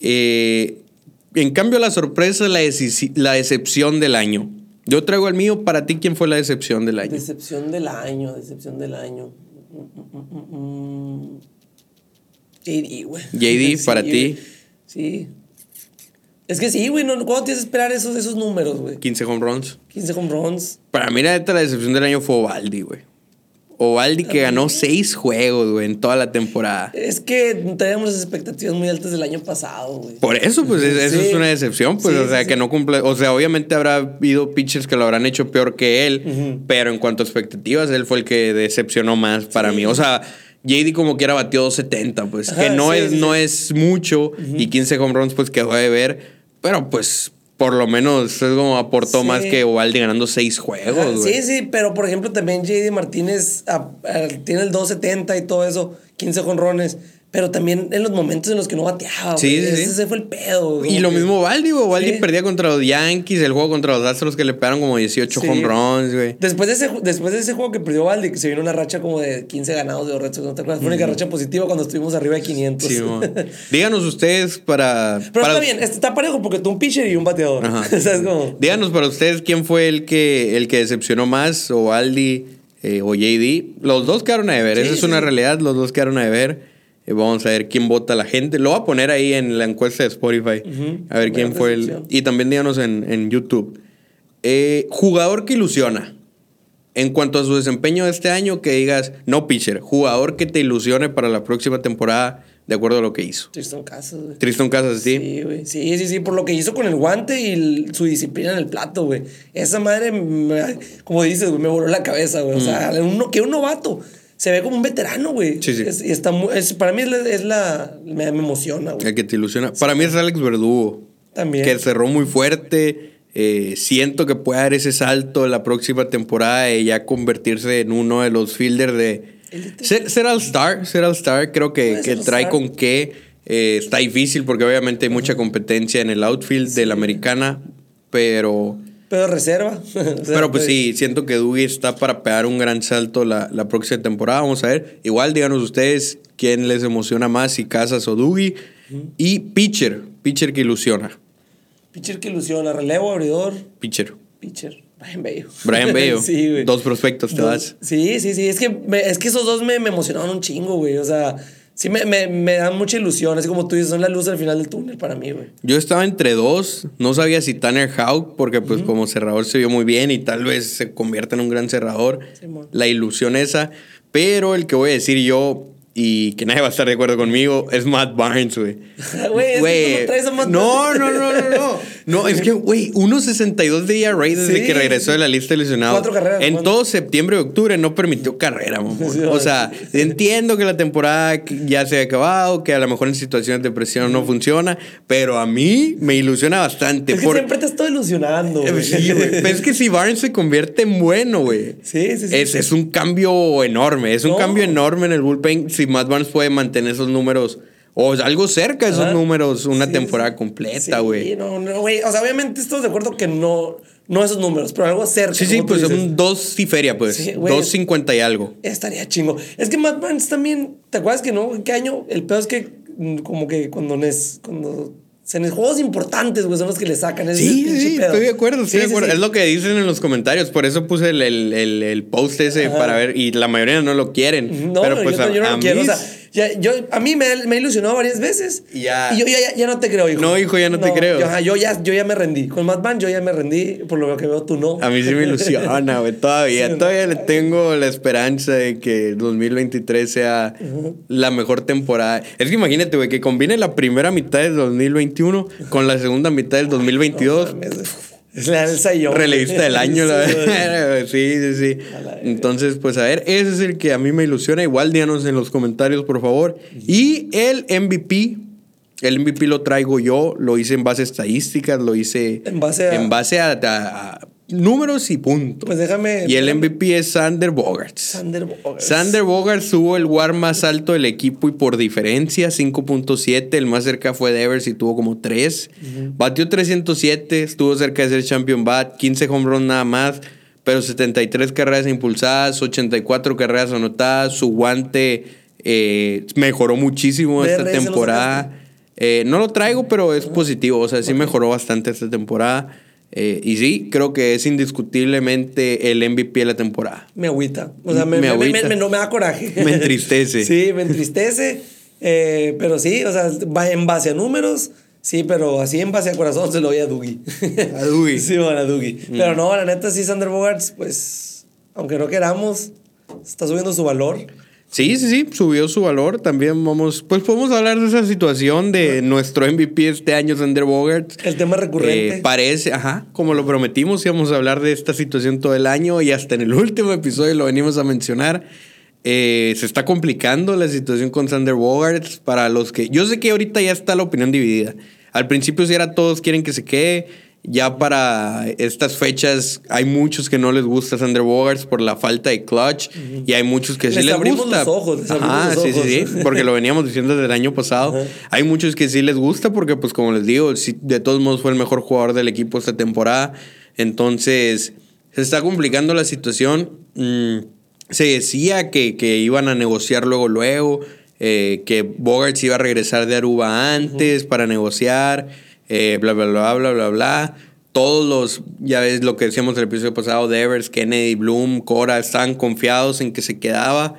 Eh, en cambio, la sorpresa es la, la decepción del año. Yo traigo el mío. Para ti, ¿quién fue la decepción del año? Decepción del año, decepción del año. Mm, mm, mm. JD, güey. JD, <laughs> Sí, para ti. Sí. Es que sí, güey. No, ¿Cuándo tienes que esperar esos, esos números, güey? 15 home runs. 15 home runs. Para mí, la la decepción del año fue Ovaldi, güey. Ovaldi que ganó seis juegos, güey, en toda la temporada. Es que teníamos las expectativas muy altas del año pasado, güey. Por eso, pues es- eso Sí. es una decepción, pues, Sí, o sea, sí, que no cumple, o sea, obviamente habrá habido pitchers que lo habrán hecho peor que él, pero en cuanto a expectativas, él fue el que decepcionó más para mí. O sea, JD como quiera batió 270, pues, que no es no es mucho y 15 home runs pues quedó de ver, pero pues por lo menos es como aportó Sí. más que Ovaldi ganando seis juegos, sí, sí, pero por ejemplo también JD Martínez tiene el 270 y todo eso, 15 jonrones, pero también en los momentos en los que no bateaba. Sí, sí. Ese, fue el pedo. güey, Y lo que- mismo Ovaldi, güey. Ovaldi Sí. perdía contra los Yankees, el juego contra los Astros que le pegaron como 18 Sí. home runs, güey. Después de, ese, después de ese juego que perdió Valdi, que se vino una racha como de 15 ganados de Red Sox, ¿no te acuerdas? Fue la única racha positiva cuando estuvimos arriba de 500. Sí. <laughs> Díganos ustedes para. Pero para- está bien, este está parejo porque tú un pitcher y un bateador. ¿Sabes <laughs> cómo? Díganos para ustedes quién fue el que, el que decepcionó más, o Aldi eh, o JD. Los dos quedaron a deber, esa es una realidad, los dos quedaron a deber. Eh, vamos a ver quién vota la gente. Lo voy a poner ahí en la encuesta de Spotify. A ver quién fue el. Y también díganos en, en YouTube. Eh, jugador que ilusiona. En cuanto a su desempeño de este año, que digas, no pitcher, jugador que te ilusione para la próxima temporada, de acuerdo a lo que hizo. Tristan Casas, güey. Tristan Casas, sí. Sí, güey. Sí, sí, sí, por lo que hizo con el guante y el- su disciplina en el plato, güey. Esa madre, me- como dices, güey, me voló la cabeza, güey. O sea, uno, que un novato se ve como un veterano, güey. Sí, sí. Es- y está muy, es- para mí es la, es la- me, me emociona, güey. El que te ilusiona. Para mí es Alex Verdugo. También. Que cerró muy fuerte. Eh, siento que puede dar ese salto la próxima temporada y ya convertirse en uno de los fielders de, Ser, ser All-Star, ser All-Star creo que, que trae con qué. Eh, está difícil porque obviamente hay mucha competencia en el outfield de la americana, pero... Pero reserva. <laughs> pero pues sí, siento que Dougie está para pegar un gran salto la, la, próxima temporada. Vamos a ver. Igual díganos ustedes quién les emociona más, si Casas o Dougie. Y pitcher, pitcher que ilusiona. Pitcher que ilusiona, relevo, abridor. Pitcher. Pitcher. Brian Bello. Brian Bello. <laughs> sí, güey. Dos prospectos te das. Sí, sí, sí. Es que, es que esos dos me, me emocionaron un chingo, güey. O sea, sí me, me, me, dan mucha ilusión. Así como tú dices, son la luz al final del túnel para mí, güey. Yo estaba entre dos. No sabía si Tanner Houck, porque pues como cerrador se vio muy bien y tal vez se convierta en un gran cerrador. la ilusión esa. Pero el que voy a decir yo y que nadie va a estar de acuerdo conmigo, es Matt Barnes, güey. <laughs> Güey, no, no, no, no, no. <laughs> No, es que, güey, 1.62 de ERA desde que regresó de la lista de lesionados. Cuatro carreras. En todo septiembre y octubre no permitió carrera, mamá. o sea, entiendo que la temporada ya se ha acabado, que a lo mejor en situaciones de presión no funciona, pero a mí me ilusiona bastante. Es que siempre te estoy ilusionando, güey. Sí, güey. Pero es que si Barnes se convierte en bueno, güey. Sí, sí, sí. Es, es, un cambio enorme. Es un cambio enorme en el bullpen si Matt Barnes puede mantener esos números o algo cerca de esos números una temporada completa, güey. Sí, no, no, güey. O sea, obviamente estoy de acuerdo que no, no esos números, pero algo cerca. Sí, sí, pues un dos y feria, pues. dos cincuenta y algo. Estaría chingo. Es que Matt Barnes también, ¿te acuerdas que no? ¿Qué año? El peor es que mm, como que cuando, es, cuando en juegos importantes, güey, son los que le sacan. Ese sí, sí, estoy de acuerdo, estoy de acuerdo. Es lo que dicen en los comentarios. Por eso puse el, el, el, post ese para ver. Y la mayoría no lo quieren. No, pero pues yo, yo no lo quiero. O sea, ya, yo, a mí me, me ilusionó varias veces. Ya. Y yo ya, ya, no te creo, hijo. No, hijo, ya no, te creo. Yo, ya, yo ya me rendí. Con Matt Van yo ya me rendí. Por lo que veo, tú no. A mí sí me ilusiona, güey. Todavía, todavía le tengo la esperanza de que 2023 sea la mejor temporada. Es que imagínate, güey, que combine la primera mitad del 2021 con la segunda mitad del 2022. Es la del Relevista del año, la <laughs> verdad. <laughs> sí, sí, sí. Entonces, pues a ver, ese es el que a mí me ilusiona. Igual díganos en los comentarios, por favor. Y el MVP, el MVP lo traigo yo, lo hice en base a estadísticas, lo hice en base a, en base a números y puntos. Pues déjame. Y el MVP es Sander Bogarts. Sander Bogarts. Sander Bogarts tuvo el war más alto del equipo y por diferencia, 5.7. El más cerca fue Devers y tuvo como 3. Batió 307, estuvo cerca de ser champion bat, 15 home runs nada más, pero 73 carreras impulsadas, 84 carreras anotadas. Su guante eh, mejoró muchísimo esta temporada. Eh, no lo traigo, pero es positivo. O sea, sí mejoró bastante esta temporada. Eh, y sí, creo que es indiscutiblemente el MVP de la temporada. Me agüita. O sea, me, me, me, no me da coraje. <laughs> Me entristece. sí, me entristece. Eh, pero sí, o sea, en base a números. Sí, pero así en base a corazón se lo voy a Dougie. <laughs> A Dougie. sí, bueno, a Dougie. Mm. Pero no, la neta sí, Sander Bogarts, pues, aunque no queramos, está subiendo su valor. Sí, sí, sí, subió su valor. También vamos, pues podemos hablar de esa situación de nuestro MVP este año, Sander Bogart. El tema recurrente. Eh, parece, ajá, como lo prometimos, íbamos a hablar de esta situación todo el año y hasta en el <laughs> último episodio lo venimos a mencionar. Eh, se está complicando la situación con Sander Bogart para los que... Yo sé que ahorita ya está la opinión dividida. Al principio si era todos quieren que se quede ya para estas fechas hay muchos que no les gusta Sander Bogarts por la falta de clutch y hay muchos que sí les gusta. Los ojos, sí, sí, sí, porque lo veníamos diciendo desde el año pasado. Hay muchos que sí les gusta porque pues como les digo, de todos modos fue el mejor jugador del equipo esta temporada. Entonces, se está complicando la situación. Mm, se decía que, que, iban a negociar luego, luego, eh, que Bogarts iba a regresar de Aruba antes para negociar. Eh, bla, bla, bla, bla, bla, bla. Todos los, ya ves lo que decíamos en el episodio pasado, Devers, Kennedy, Bloom, Cora, están confiados en que se quedaba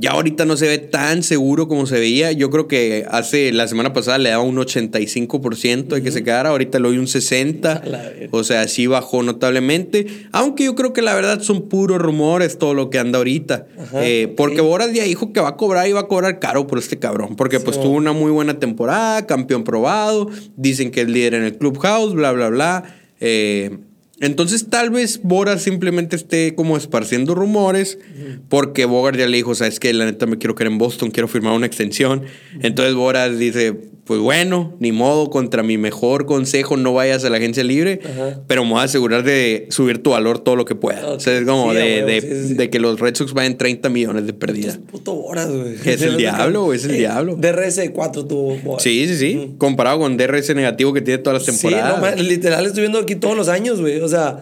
ya ahorita no se ve tan seguro como se veía. Yo creo que hace la semana pasada le daba un 85% de que se quedara, ahorita le doy un 60%. <laughs> O sea, sí bajó notablemente. Aunque yo creo que la verdad son puros rumores todo lo que anda ahorita. Eh, porque Boras ya dijo que va a cobrar y va a cobrar caro por este cabrón. Porque pues tuvo una muy buena temporada, campeón probado, dicen que es líder en el clubhouse, bla, bla, bla. Eh, entonces tal vez Bogart simplemente esté como esparciendo rumores porque Bogart ya le dijo, sabes que la neta me quiero quedar en Boston, quiero firmar una extensión. Entonces Bogart dice, pues bueno, ni modo, contra mi mejor consejo no vayas a la agencia libre, pero me voy a asegurar de subir tu valor todo lo que pueda. O sea, es como de, que los Red Sox vayan 30 millones de pérdidas. Puto horas, güey. Es el <laughs> diablo, güey, es el diablo. DRS 4 tuvo. Sí, sí, sí. Comparado con DRS negativo que tiene todas las temporadas. Sí, no, literal estoy viendo aquí todos los años, güey. O sea,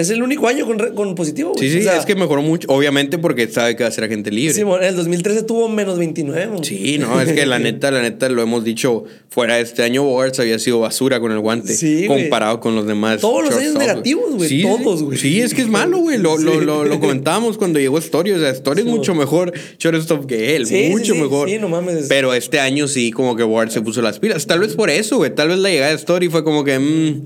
es el único año con, con positivo. Sí, sí, es que mejoró mucho. Obviamente porque sabe que va a ser agente libre. Sí, en el 2013 tuvo menos 29. Sí, no, es que la <laughs> neta, la neta, lo hemos dicho, fuera de este año, Bogarts había sido basura con el guante. Sí, comparado con los demás. Todos los años negativos, güey. Sí, todos, güey. Sí, es que es malo, güey. Lo, lo, lo, lo, comentábamos cuando llegó Story. O sea, Story es mucho mejor shortstop que él. mucho mejor. Sí, no mames. Pero este año sí, como que Bogarts se puso las pilas. Tal vez por eso, güey. Tal vez la llegada de Story fue como que. Mmm,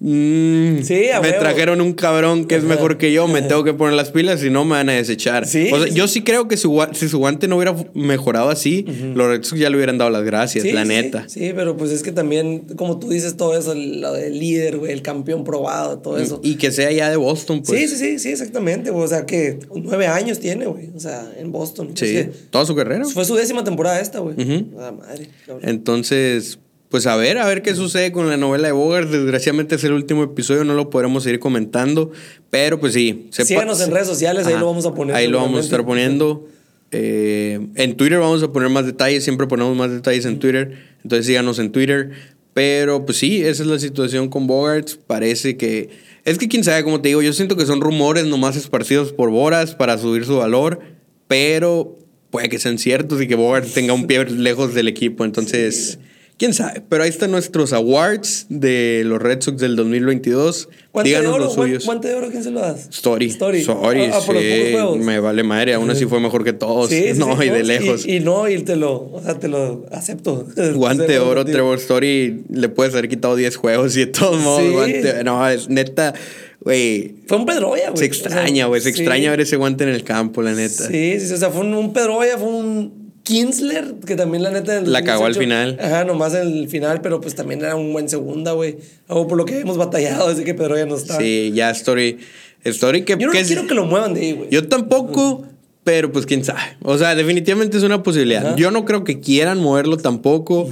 mmm, sí, Me trajeron un cabrón que es mejor que yo, me tengo que poner las pilas y no me van a desechar. ¿Sí? O sea, yo sí creo que si, si, su guante no hubiera mejorado así, los Red ya le hubieran dado las gracias, la neta. Sí, pero pues es que también, como tú dices, todo eso, lo del líder, güey, el campeón probado, todo eso. Y que sea ya de Boston, pues. Sí, sí, sí, sí, exactamente. O sea, que nueve años tiene, güey. O sea, en Boston. Sí, toda su carrera. Fue su décima temporada esta, güey. Ah, madre. Entonces, pues a ver, a ver qué sucede con la novela de Bogart. Desgraciadamente es el último episodio, no lo podremos seguir comentando. Pero pues sí. Síganos en redes sociales, ahí lo vamos a poner. Ahí lo vamos a estar poniendo. Eh, en Twitter vamos a poner más detalles, siempre ponemos más detalles en Twitter. Entonces síganos en Twitter. Pero pues sí, esa es la situación con Bogart. Parece que. Es que quién sabe, como te digo, yo siento que son rumores nomás esparcidos por Boras para subir su valor. Pero puede que sean ciertos y que Bogart tenga un pie lejos del equipo. Entonces. Quién sabe, pero ahí están nuestros awards de los Red Sox del 2022. Díganos los suyos. ¿Guante de oro quién se lo das? Story. Story. Story, ah, ah, sí. Me vale madre, aún así fue mejor que todos. Sí, <laughs> no, y de lejos. Y, no, y te lo, o sea, te lo acepto. <laughs> Guante de oro, Trevor Story, le puedes haber quitado 10 juegos y de todos modos, guante, no, es neta. Güey. Fue un Pedroya, güey. Se extraña, güey. se extraña ver ese guante en el campo, la neta. Sí, sí, o sea, fue un, un Pedroya, fue un Kinsler, que también la neta. La cagó al final. Ajá, nomás en el final, pero pues también era un buen segunda, güey. Algo por lo que hemos batallado desde que Pedro ya no está. Sí, ya Story. Story que. Yo no quiero que lo muevan de ahí, güey. Yo tampoco. Pero pues quién sabe. O sea, definitivamente es una posibilidad. Yo no creo que quieran moverlo tampoco.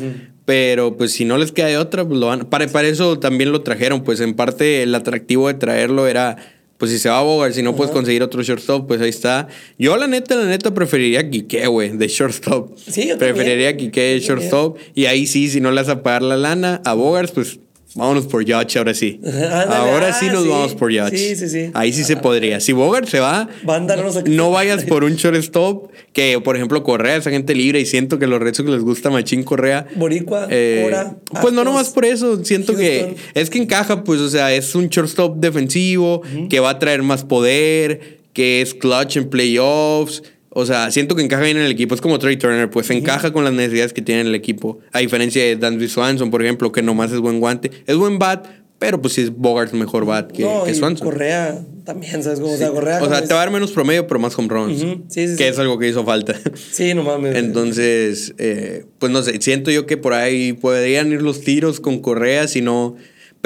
Pero pues si no les queda de otra, pues lo van. Para, para eso también lo trajeron. Pues en parte el atractivo de traerlo era pues si se va a Bogart, si no puedes conseguir otro shortstop, pues ahí está. Yo la neta, la neta preferiría a Quique, güey, de shortstop. Sí, yo Preferiría a Quique de shortstop. Y ahí sí, si no le vas a pagar la lana a Bogart, pues Vámonos por Yacht ahora sí. <laughs> ahora sí nos ah, vamos por Yacht. Sí, sí, sí. Ahí sí se podría. Si Bogart se va, no vayas por un shortstop que, por ejemplo, Correa es agente libre y siento que los Red Sox les gusta Machín Correa. Boricua, eh, Pues no nomás por eso. Siento que es que encaja, pues, o sea, es un shortstop defensivo que va a traer más poder, que es clutch en playoffs o sea, siento que encaja bien en el equipo. Es como Trey Turner, pues encaja con las necesidades que tiene el equipo. A diferencia de Dansby Swanson, por ejemplo, que nomás es buen guante. Es buen bat, pero pues sí es Bogart mejor bat que, no, Swanson. Correa también, ¿sabes cómo? O sea, Correa. O sea, te va a dar menos promedio, pero más home runs. sí, sí, que es algo que hizo falta. Sí, no mames. Entonces, eh, pues no sé, siento yo que por ahí podrían ir los tiros con Correa si no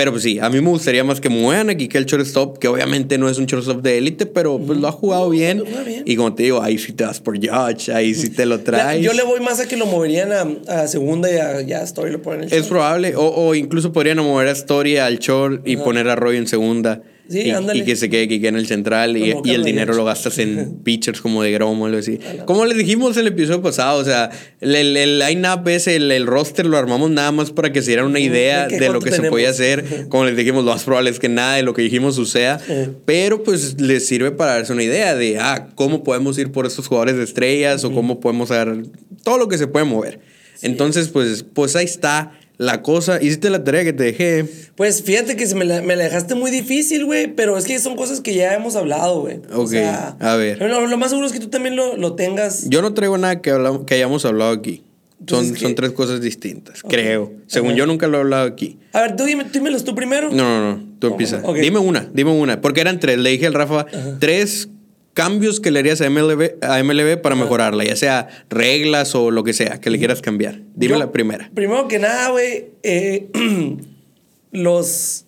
pero pues sí, a mí me gustaría más que muevan aquí que el shortstop, que obviamente no es un shortstop de élite, pero pues lo ha jugado bien. Y como te digo, ahí sí te vas por Judge, ahí sí te lo <laughs> traes. yo le voy más a que lo moverían a, segunda y a, ya Story lo ponen en el Es probable, o, o, incluso podrían mover a Story al short y poner a Roy en segunda y, que se quede que en el central y, el dinero lo gastas en <laughs> pitchers como de Grom o algo así. Como les dijimos el episodio pasado, o sea, el, el, line-up ese, el, roster lo armamos nada más para que se dieran una idea de, lo que se podía hacer. Como les dijimos, lo más probable es que nada de lo que dijimos suceda, pero pues les sirve para darse una idea de, ah, cómo podemos ir por estos jugadores de estrellas o cómo podemos dar todo lo que se puede mover. Entonces, pues, pues ahí está la cosa. Hiciste la tarea que te dejé. Pues fíjate que me la, me la dejaste muy difícil, güey. Pero es que son cosas que ya hemos hablado, güey. Ok. a ver. Lo, lo, más seguro es que tú también lo, lo tengas. Yo no traigo nada que, que hayamos hablado aquí. Son, son tres cosas distintas, creo. Según yo nunca lo he hablado aquí. A ver, tú dime, dímelos tú primero. No, no, no. Tú empieza. Dime una, dime una. Porque eran tres. Le dije al Rafa, tres cambios que le harías a MLB, a MLB para mejorarla, ya sea reglas o lo que sea que le quieras cambiar. Dime la primera. Primero que nada, güey, eh, <clears throat> los,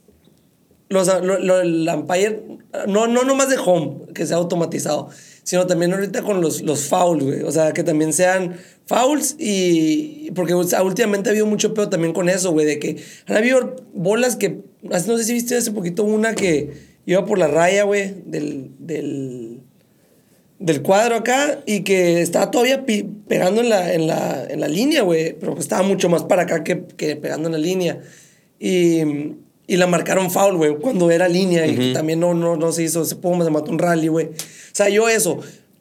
los, el umpire, no, no nomás de home, que sea automatizado, sino también ahorita con los, los fouls, güey. O sea, que también sean fouls y... Porque últimamente ha habido mucho peor también con eso, güey, de que han habido bolas que... No sé si viste hace poquito una que iba por la raya, güey, del, del, del cuadro acá y que estaba todavía pegando en la, en la, en la línea, güey, pero que estaba mucho más para acá que, que pegando en la línea. Y y la marcaron foul, güey, cuando era línea y también no, no, no se hizo, se, se mató un rally, güey. O sea, yo eso.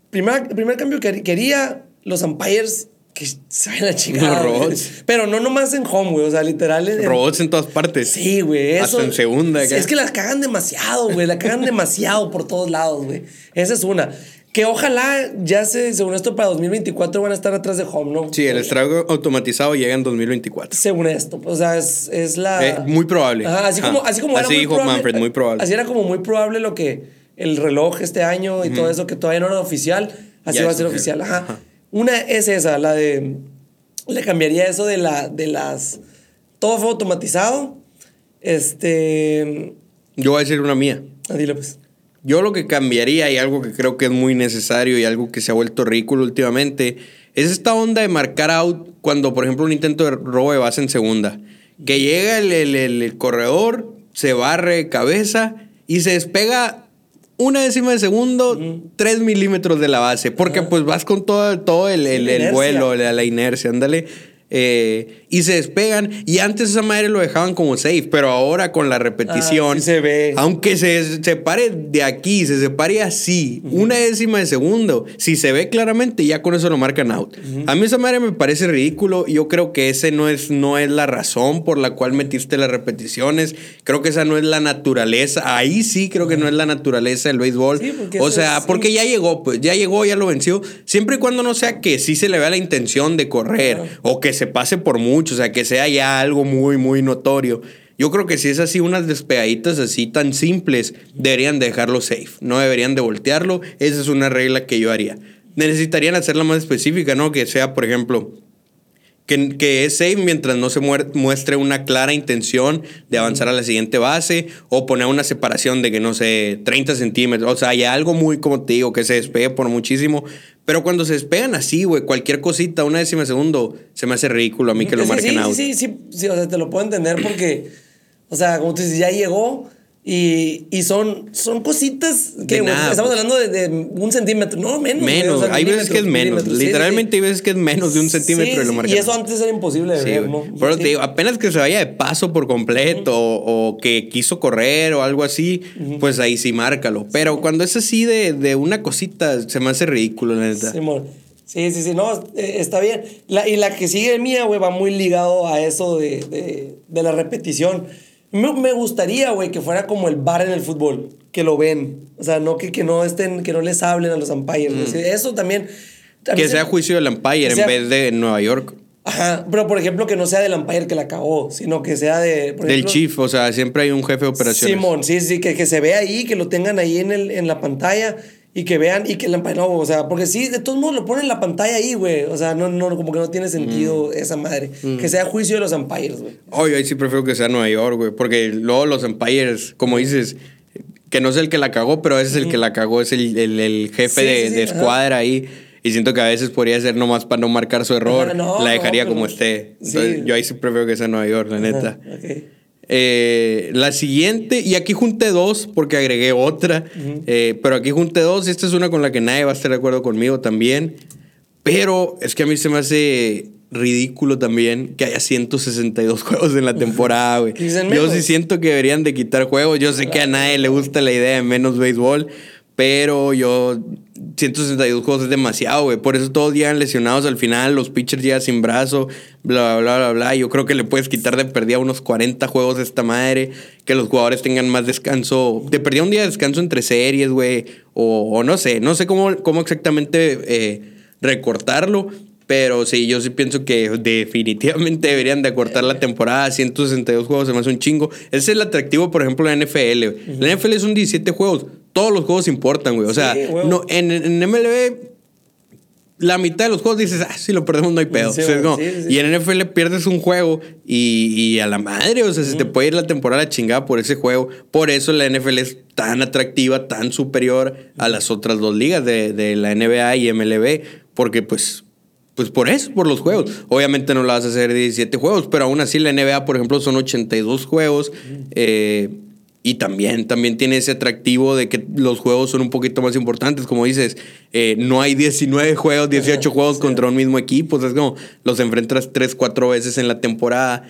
Primer, primer cambio que quería, los umpires que se vayan a chingar. robots. Pero no nomás en home, güey. O sea, literal. En, robots en todas partes. Sí, güey. Hasta en segunda. Es que la cagan demasiado, güey. La cagan demasiado por todos lados, güey. Esa es una. Que ojalá ya se, según esto, para 2024 van a estar atrás de Home, ¿no? Sí, el estrago automatizado llega en 2024. Según esto. O sea, es, es la. Eh, muy probable. así como, así como era muy dijo probable, Manfred, muy probable. Así era como muy probable lo que. El reloj este año y todo eso que todavía no era oficial. Así va a ser oficial. Ajá. Una es esa, la de. Le cambiaría eso de, la, de las. Todo fue automatizado. Este. Yo voy a decir una mía. Ah, dile pues. Yo lo que cambiaría y algo que creo que es muy necesario y algo que se ha vuelto ridículo últimamente es esta onda de marcar out cuando, por ejemplo, un intento de robo de base en segunda. Que llega el, el, corredor, se barre cabeza y se despega una décima de segundo, tres milímetros de la base. Porque pues vas con todo, todo el, el vuelo, la, la inercia, ándale. Eh, y se despegan. Y antes esa madre lo dejaban como safe, pero ahora con la repetición, ah, se ve. aunque se separe de aquí, se separe así, una décima de segundo, si se ve claramente, ya con eso lo marcan out. A mí esa madre me parece ridículo. Yo creo que ese no es, no es la razón por la cual metiste las repeticiones. Creo que esa no es la naturaleza. Ahí sí creo que no es la naturaleza del béisbol. o sea, porque ya llegó, pues ya llegó, ya lo venció. Siempre y cuando no sea que sí se le vea la intención de correr o que se pase por mucho, o sea, que sea ya algo muy, muy notorio. Yo creo que si es así, unas despegaditas así tan simples, deberían dejarlo safe, no deberían de voltearlo. Esa es una regla que yo haría. Necesitarían hacerla más específica, ¿no? Que sea, por ejemplo, que, es safe mientras no se muestre una clara intención de avanzar a la siguiente base o poner una separación de que no sé, 30 centímetros. O sea, hay algo muy, como te digo, que se despegue por muchísimo. Pero cuando se despegan así, güey, cualquier cosita, una décima de segundo, se me hace ridículo a mí que lo marquen sí, Sí, sí, sí, o sea, te lo puedo entender porque, o sea, como tú dices, ya llegó y, y, son, son cositas que estamos hablando de, un centímetro, no menos. Menos, hay veces que es menos. Literalmente hay veces que es menos de un centímetro lo Y eso antes era imposible de ver, ¿no? Pero te digo, apenas que se vaya de paso por completo o, que quiso correr o algo así, pues ahí sí márcalo. Pero cuando es así de, de una cosita, se me hace ridículo, la neta. Sí, sí, sí, no, eh, está bien. La, y la que sigue mía, güey, va muy ligado a eso de, de, de la repetición. Me, gustaría, güey, que fuera como el bar en el fútbol, que lo ven. O sea, no que, que no estén, que no les hablen a los umpires. Mm. Eso también. Que sea juicio del umpire en vez de Nueva York. Ajá, pero por ejemplo que no sea del umpire que la cagó, sino que sea de... del chief, o sea, siempre hay un jefe de operaciones. Simón, sí, sí, que, que se vea ahí, que lo tengan ahí en, el, en la pantalla y que vean y que el umpire, no, o sea, porque sí, de todos modos lo ponen en la pantalla ahí, güey. O sea, no, no, como que no tiene sentido mm. esa madre. Mm. Que sea juicio de los umpires, güey. Oye, ahí sí prefiero que sea Nueva York, güey. Porque luego los umpires, como dices, que no es el que la cagó, pero a veces el que la cagó es el, el, jefe de, escuadra ahí. Y siento que a veces podría ser nomás para no marcar su error. la dejaría como esté. Entonces, yo ahí sí prefiero que sea Nueva York, la neta. Eh, la siguiente, y aquí junté dos porque agregué otra, eh, pero aquí junté dos. Esta es una con la que nadie va a estar de acuerdo conmigo también. Pero es que a mí se me hace ridículo también que haya 162 <laughs> juegos en la temporada, güey. Yo sí siento que deberían de quitar juegos. Yo sé que a nadie le gusta la idea de menos béisbol, pero yo 162 juegos es demasiado, güey. Por eso todos llegan lesionados al final, los pitchers llegan sin brazo, bla, bla, bla, bla. Yo creo que le puedes quitar de perdida unos 40 juegos de esta madre, que los jugadores tengan más descanso. De perdida un día de descanso entre series, güey. O, no sé, no sé cómo, cómo exactamente eh, recortarlo. Pero sí, yo sí pienso que definitivamente deberían de acortar la temporada. 162 juegos se me hace un chingo. Ese es el atractivo, por ejemplo, de la NFL. La NFL son 17 juegos todos los juegos importan, güey. O sea, no, en, en MLB la mitad de los juegos dices, ah, si lo perdemos no hay pedo. y en NFL pierdes un juego y, a la madre, o sea, se te puede ir la temporada chingada por ese juego. Por eso la NFL es tan atractiva, tan superior a las otras dos ligas de, de la NBA y MLB, porque pues pues por eso, por los juegos. Obviamente no la vas a hacer 17 juegos, pero aún así la NBA, por ejemplo, son 82 juegos. Eh, y también, también tiene ese atractivo de que los juegos son un poquito más importantes. Como dices, eh, no hay 19 juegos, 18 <laughs> juegos contra un mismo equipo. es como los enfrentas 3, 4 veces en la temporada.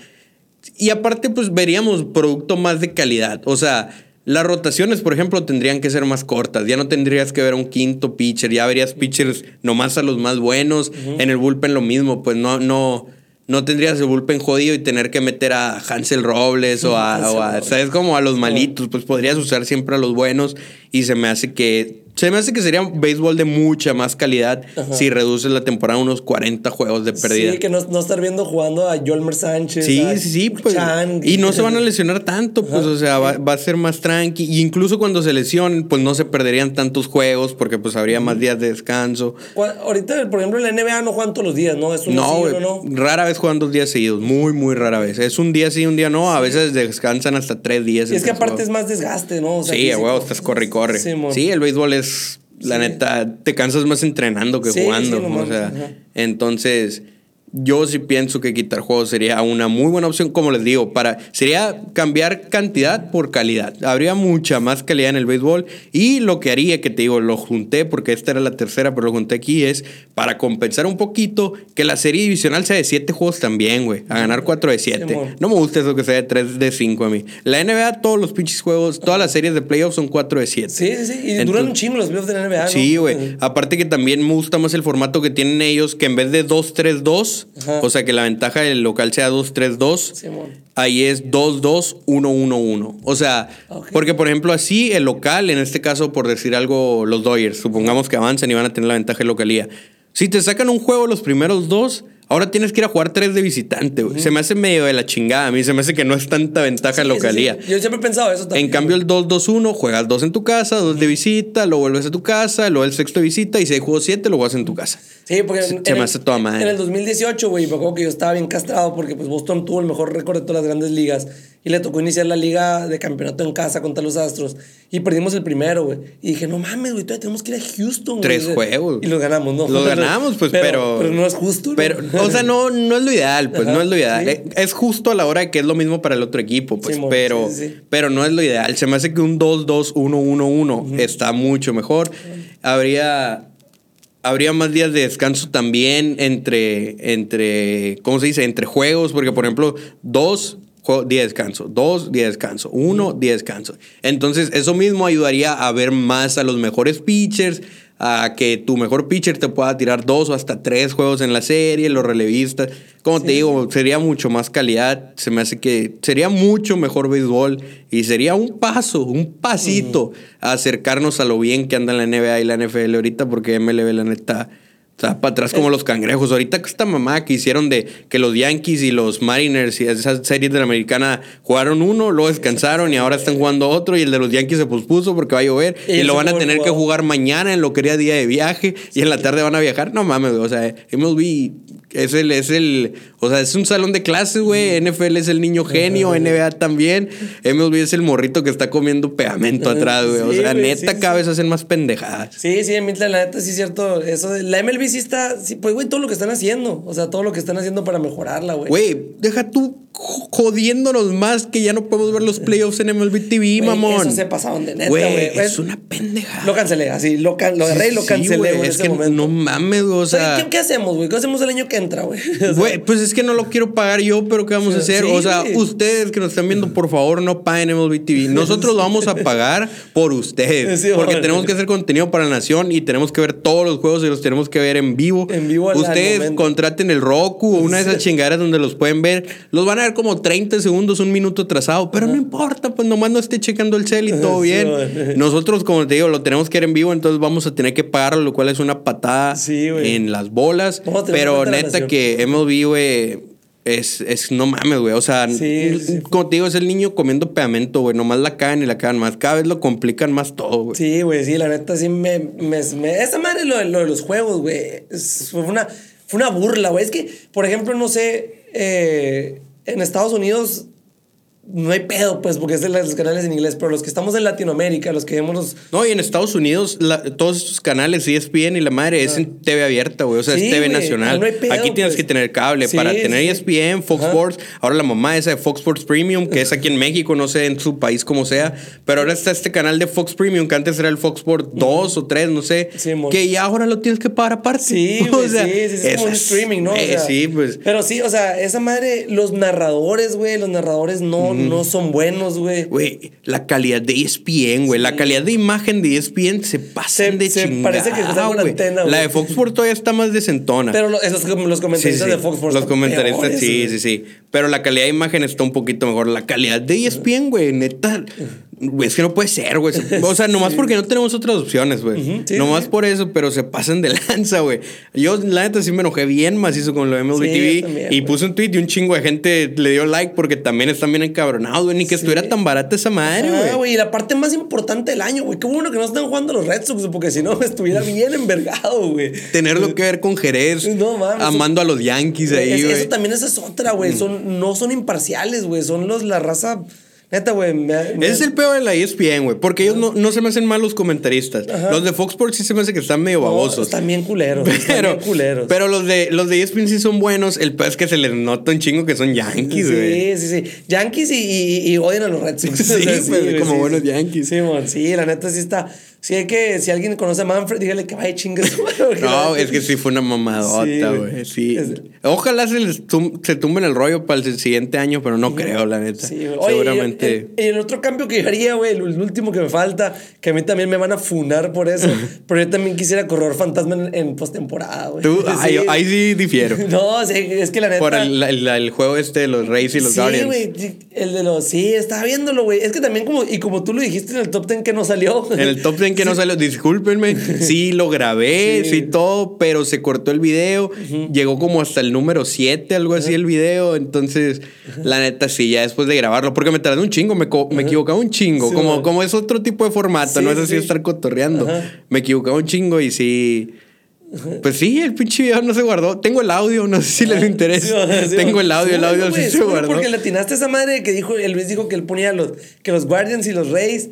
Y aparte, pues veríamos producto más de calidad. O sea, las rotaciones, por ejemplo, tendrían que ser más cortas. Ya no tendrías que ver a un quinto pitcher. Ya verías pitchers nomás a los más buenos. En el bullpen lo mismo. Pues no, no no tendrías el bullpen jodido y tener que meter a Hansel Robles o a, <laughs> o a ¿sabes? Como a los malitos, pues podrías usar siempre a los buenos y se me hace que se me hace que sería un béisbol de mucha más calidad si reduces la temporada a unos 40 juegos de pérdida. Sí, que no, no estar viendo jugando a Yolmer Sánchez. Sí, sí, sí. Pues, y no se van a <laughs> lesionar tanto, pues, o sea, va, a ser más tranqui. Y incluso cuando se lesionen, pues no se perderían tantos juegos porque pues habría más días de descanso. Ahorita, por ejemplo, en la NBA no juegan todos los días, ¿no? Es un no, no, rara vez juegan dos días seguidos. Muy, muy rara vez. Es un día sí, un día no. A veces descansan hasta tres días. Y es que aparte es más desgaste, ¿no? sí, huevo, estás corre y corre. Sí, el béisbol es la neta, te cansas más entrenando que jugando. o sea, entonces, yo sí pienso que quitar juegos sería una muy buena opción, como les digo, para sería cambiar cantidad por calidad. Habría mucha más calidad en el béisbol y lo que haría, que te digo, lo junté porque esta era la tercera, pero lo junté aquí, es para compensar un poquito que la serie divisional sea de 7 juegos también, güey, a ganar 4 de 7. no me gusta eso que sea de 3 de 5 a mí. La NBA, todos los pinches juegos, todas las series de playoffs son 4 de 7. Sí, sí, sí, y duran un chingo los playoffs de la NBA. Sí, güey. Aparte que también me gusta más el formato que tienen ellos, que en vez de 2-3-2, o sea, que la ventaja del local sea 2-3-2. ahí es 2-2-1-1-1. O sea, porque por ejemplo así el local, en este caso por decir algo, los Dodgers, supongamos que avancen y van a tener la ventaja de localía. Si te sacan un juego los primeros dos, Ahora tienes que ir a jugar tres de visitante, güey. Se me hace medio de la chingada. A mí se me hace que no es tanta ventaja en localía. Yo siempre he pensado eso también. En cambio, el 2-2-1, juegas dos en tu casa, dos de visita, lo vuelves a tu casa, luego el sexto de visita y si hay juego siete, lo juegas en tu casa. Sí, porque se, me hace toda madre. En el 2018, güey, me acuerdo que yo estaba bien castrado porque pues Boston tuvo el mejor récord de todas las grandes ligas y le tocó iniciar la liga de campeonato en casa contra los Astros y perdimos el primero, güey. Y dije, no mames, güey, todavía tenemos que ir a Houston, Tres juegos. Y lo ganamos, ¿no? Lo ganamos, pues, pero, pero, no es justo. Pero, o sea, no, no es lo ideal, pues, no es lo ideal. Eh, es justo a la hora de que es lo mismo para el otro equipo, pues, pero, pero no es lo ideal. Se me hace que un 2-2-1-1-1 está mucho mejor. Habría habría más días de descanso también entre, entre, ¿cómo se dice? Entre juegos, porque por ejemplo, dos día de descanso, dos día de descanso, uno día de descanso. Entonces, eso mismo ayudaría a ver más a los mejores pitchers, a que tu mejor pitcher te pueda tirar dos o hasta tres juegos en la serie, los relevistas. Como te digo, sería mucho más calidad. Se me hace que sería mucho mejor béisbol y sería un paso, un pasito a acercarnos a lo bien que anda la NBA y la NFL ahorita, porque MLB, la neta sea, para atrás como los cangrejos. Ahorita esta mamá que hicieron de que los Yankees y los Mariners y esas series de la americana jugaron uno, luego descansaron y ahora están jugando otro y el de los Yankees se pospuso porque va a llover y, lo van a tener que jugar mañana en lo que era día de viaje y en la tarde van a viajar. No mames, o sea, MLB es el, es el, o sea, es un salón de clases, güey. NFL es el niño genio, NBA también. MLB es el morrito que está comiendo pegamento atrás, güey. o sea, neta, cada vez hacen más pendejadas. Sí, sí, la neta, sí es cierto. Eso de, la MLB sí está, sí, pues, güey, todo lo que están haciendo. O sea, todo lo que están haciendo para mejorarla, güey. Güey, deja tú jodiéndonos más que ya no podemos ver los playoffs en MLB TV, mamón. Eso se pasaron de neta, güey. Es una pendeja. Lo cancelé, así, lo, lo agarré y lo cancelé, güey. Es que no mames, o sea. ¿Qué, hacemos, güey? ¿Qué hacemos el año que entra, güey? <laughs> Güey, pues es que no lo quiero pagar yo, pero ¿qué vamos a hacer? o sea, ustedes que nos están viendo, por favor, no paguen MLB TV. <laughs> Nosotros lo vamos a pagar por ustedes. porque tenemos que hacer contenido para la nación y tenemos que ver todos los juegos y los tenemos que ver en vivo. En vivo Ustedes contraten el Roku o una de esas chingaderas donde los pueden ver. Los van a ver como 30 segundos, un minuto atrasado, pero no importa, pues nomás no esté checando el cel y todo bien. Nosotros, como te digo, lo tenemos que ver en vivo, entonces vamos a tener que pagarlo, lo cual es una patada en las bolas. Pero neta que MLB, güey, es, es no mames, güey. O sea, como te digo, es el niño comiendo pegamento, güey. Nomás la cagan y la cagan más. Cada vez lo complican más todo, güey. Sí, güey, sí, la neta sí me. me, esa madre lo, lo, de los juegos, güey. Fue una, fue una burla, güey. Es que, por ejemplo, no sé. Eh, en Estados Unidos no hay pedo, pues, porque es de los canales en inglés, pero los que estamos en Latinoamérica, los que vemos los... No, y en Estados Unidos, todos estos canales, ESPN y la madre, es en TV abierta, güey, o sea, es TV nacional. aquí tienes pues. que tener cable. Para tener ESPN, Fox Sports, ahora la mamá esa de Fox Sports Premium, que es aquí en México, no sé en su país como sea, pero ahora está este canal de Fox Premium, que antes era el Fox Sports 2 o 3, no sé, que ya ahora lo tienes que pagar aparte. Sí, <laughs> o sea, sí, sí, es como un streaming, ¿no? Eh, sí, pues. Pero sí, o sea, esa madre, los narradores, güey, los narradores no no son buenos, güey. Güey, la calidad de ESPN, güey. La calidad de imagen de ESPN se pasan de se parece que está una antena, La de Fox Sports todavía está más desentona. Pero esos, los comentaristas de Fox Sports Los comentaristas, sí, sí, sí. Pero la calidad de imagen está un poquito mejor. La calidad de ESPN, güey, neta. Güey, es que no puede ser, güey. O sea, nomás porque no tenemos otras opciones, güey. nomás por eso, pero se pasan de <laughs> lanza, güey. Yo, la neta, sí me enojé bien macizo con lo de MLB TV. y puse un tweet y un chingo de gente le dio like porque también están bien encabronados, güey. Ni que estuviera tan barata esa madre, güey. güey. Y la parte más importante del año, güey. Qué bueno que no están jugando los Red Sox, porque si no, estuviera bien envergado, güey. Tenerlo que ver con Jerez. No, mames. Amando a los Yankees ahí, güey. Eso también esa es otra, güey. Mm. Son, no son imparciales, güey. Son los, la raza Neta, güey. Ese es el peor de la ESPN, güey. Porque ellos no, no, se me hacen mal los comentaristas. Los de Fox Sports sí se me hace que están medio babosos. están bien culeros. Pero, están bien culeros. pero los de, los de ESPN sí son buenos. El peor es que se les nota un chingo que son Yankees, güey. Sí, sí, sí. Yankees y, y, odian a los Red Sox. <laughs> sí, <laughs> pues, como buenos Yankees. Sí, mon, sí, la neta sí está. Si hay que, si alguien conoce a Manfred, dígale que vaya chingas. no, es que sí fue una mamadota, güey. Sí. Ojalá se les se tumben el rollo para el siguiente año, pero no creo, la neta. Sí, Seguramente. Y el, otro cambio que yo haría, güey, el, último que me falta, que a mí también me van a funar por eso, <laughs> pero yo también quisiera correr fantasma en, en postemporada, güey. <laughs> ahí, sí difiero. <laughs> no, sí, es que la neta. Por el, el, juego este de los Rays y los Guardians. Sí, güey. El de los. Sí, estaba viéndolo, güey. Es que también, como. Y como tú lo dijiste en el top 10 que no salió. En el top 10 que no salió, discúlpenme, <laughs> sí lo grabé, sí, todo, pero se cortó el video, llegó como hasta el número 7, algo así el video, entonces la neta sí, ya después de grabarlo, porque me tardé un chingo, me, me equivocaba un chingo, como, como es otro tipo de formato, no es así estar cotorreando, me equivocaba un chingo y sí... Pues sí, el pinche video no se guardó. Tengo el audio, no sé si les interesa. Tengo el audio, el audio sí se guardó. Porque le atinaste a esa madre que dijo, el Luis dijo que él ponía los, que los Guardians y los Reyes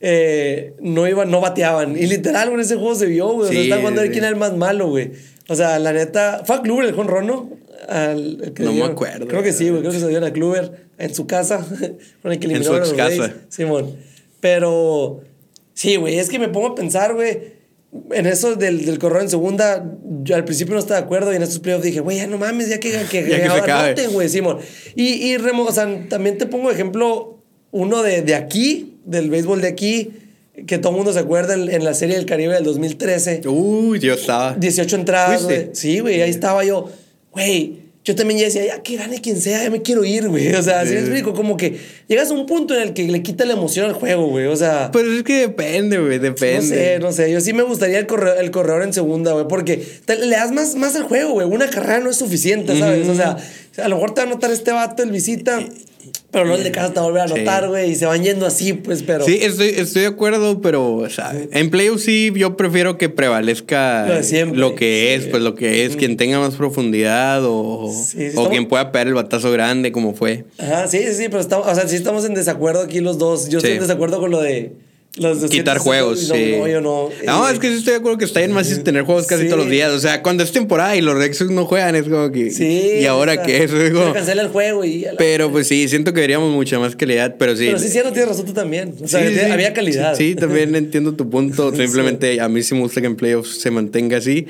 eh, no iban, no bateaban. Y literal, en ese juego se vio, güey. Sí, o sea, jugando a ver quién era el más malo, güey. O sea, la neta. ¿Fue a Kluber el Juan ¿no? Al, no me acuerdo. Creo que sí, güey. Creo que se dio a Kluber en su casa. <laughs> con el que en su ex casa. Simón. Pero. Sí, güey. Es que me pongo a pensar, güey. En eso del, del correo en segunda, yo al principio no estaba de acuerdo y en estos playoffs dije, güey, ya no mames, ya que, que, <laughs> ya que, se güey, Simón. Y, y remo, o sea, también te pongo ejemplo uno de, de aquí, del béisbol de aquí, que todo el mundo se acuerda en, la Serie del Caribe del 2013. Uy, yo estaba. 18 entradas, güey. Sí, güey, ahí estaba yo. Güey, yo también ya decía, ya que gane quien sea, ya me quiero ir, güey. O sea, así me explico, como que llegas a un punto en el que le quita la emoción al juego, güey. O sea. Pues es que depende, güey, depende. No sé, no sé. Yo sí me gustaría el corredor, el corredor en segunda, güey, porque le das más, más al juego, güey. Una carrera no es suficiente, ¿sabes? O sea, a lo mejor te va a notar este vato, el visita. Pero los de casa te volver a anotar, güey, y se van yendo así, pues, pero. Sí, estoy, estoy de acuerdo, pero, o sea, en playoffs sí, yo prefiero que prevalezca lo, que es, pues lo que es, quien tenga más profundidad o, o quien pueda pegar el batazo grande, como fue. Ajá, sí, sí, sí, pero estamos, o sea, sí estamos en desacuerdo aquí los dos. Yo estoy en desacuerdo con lo de Quitar juegos, sí. No, yo no. No, es que sí estoy de acuerdo que está bien más tener juegos casi todos los días. O sea, cuando es temporada y los Rexos no juegan, es como que. Sí. ¿Y ahora qué <laughs> es? Cancela el juego y. Pero pues sí, siento que veríamos mucha más calidad, pero sí. Pero sí, cierto, tienes razón tú también. O sea, había calidad. Sí, también <laughs> entiendo tu punto. Simplemente a mí sí me gusta que en playoffs se mantenga así.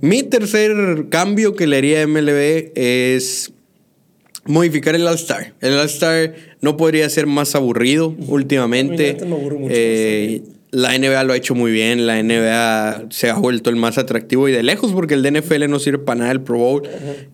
Mi tercer cambio que le haría a MLB es modificar el All-Star. El All-Star no podría ser más aburrido últimamente. Eh, la NBA lo ha hecho muy bien, la NBA se ha vuelto el más atractivo y de lejos porque el de NFL no sirve para nada el Pro Bowl.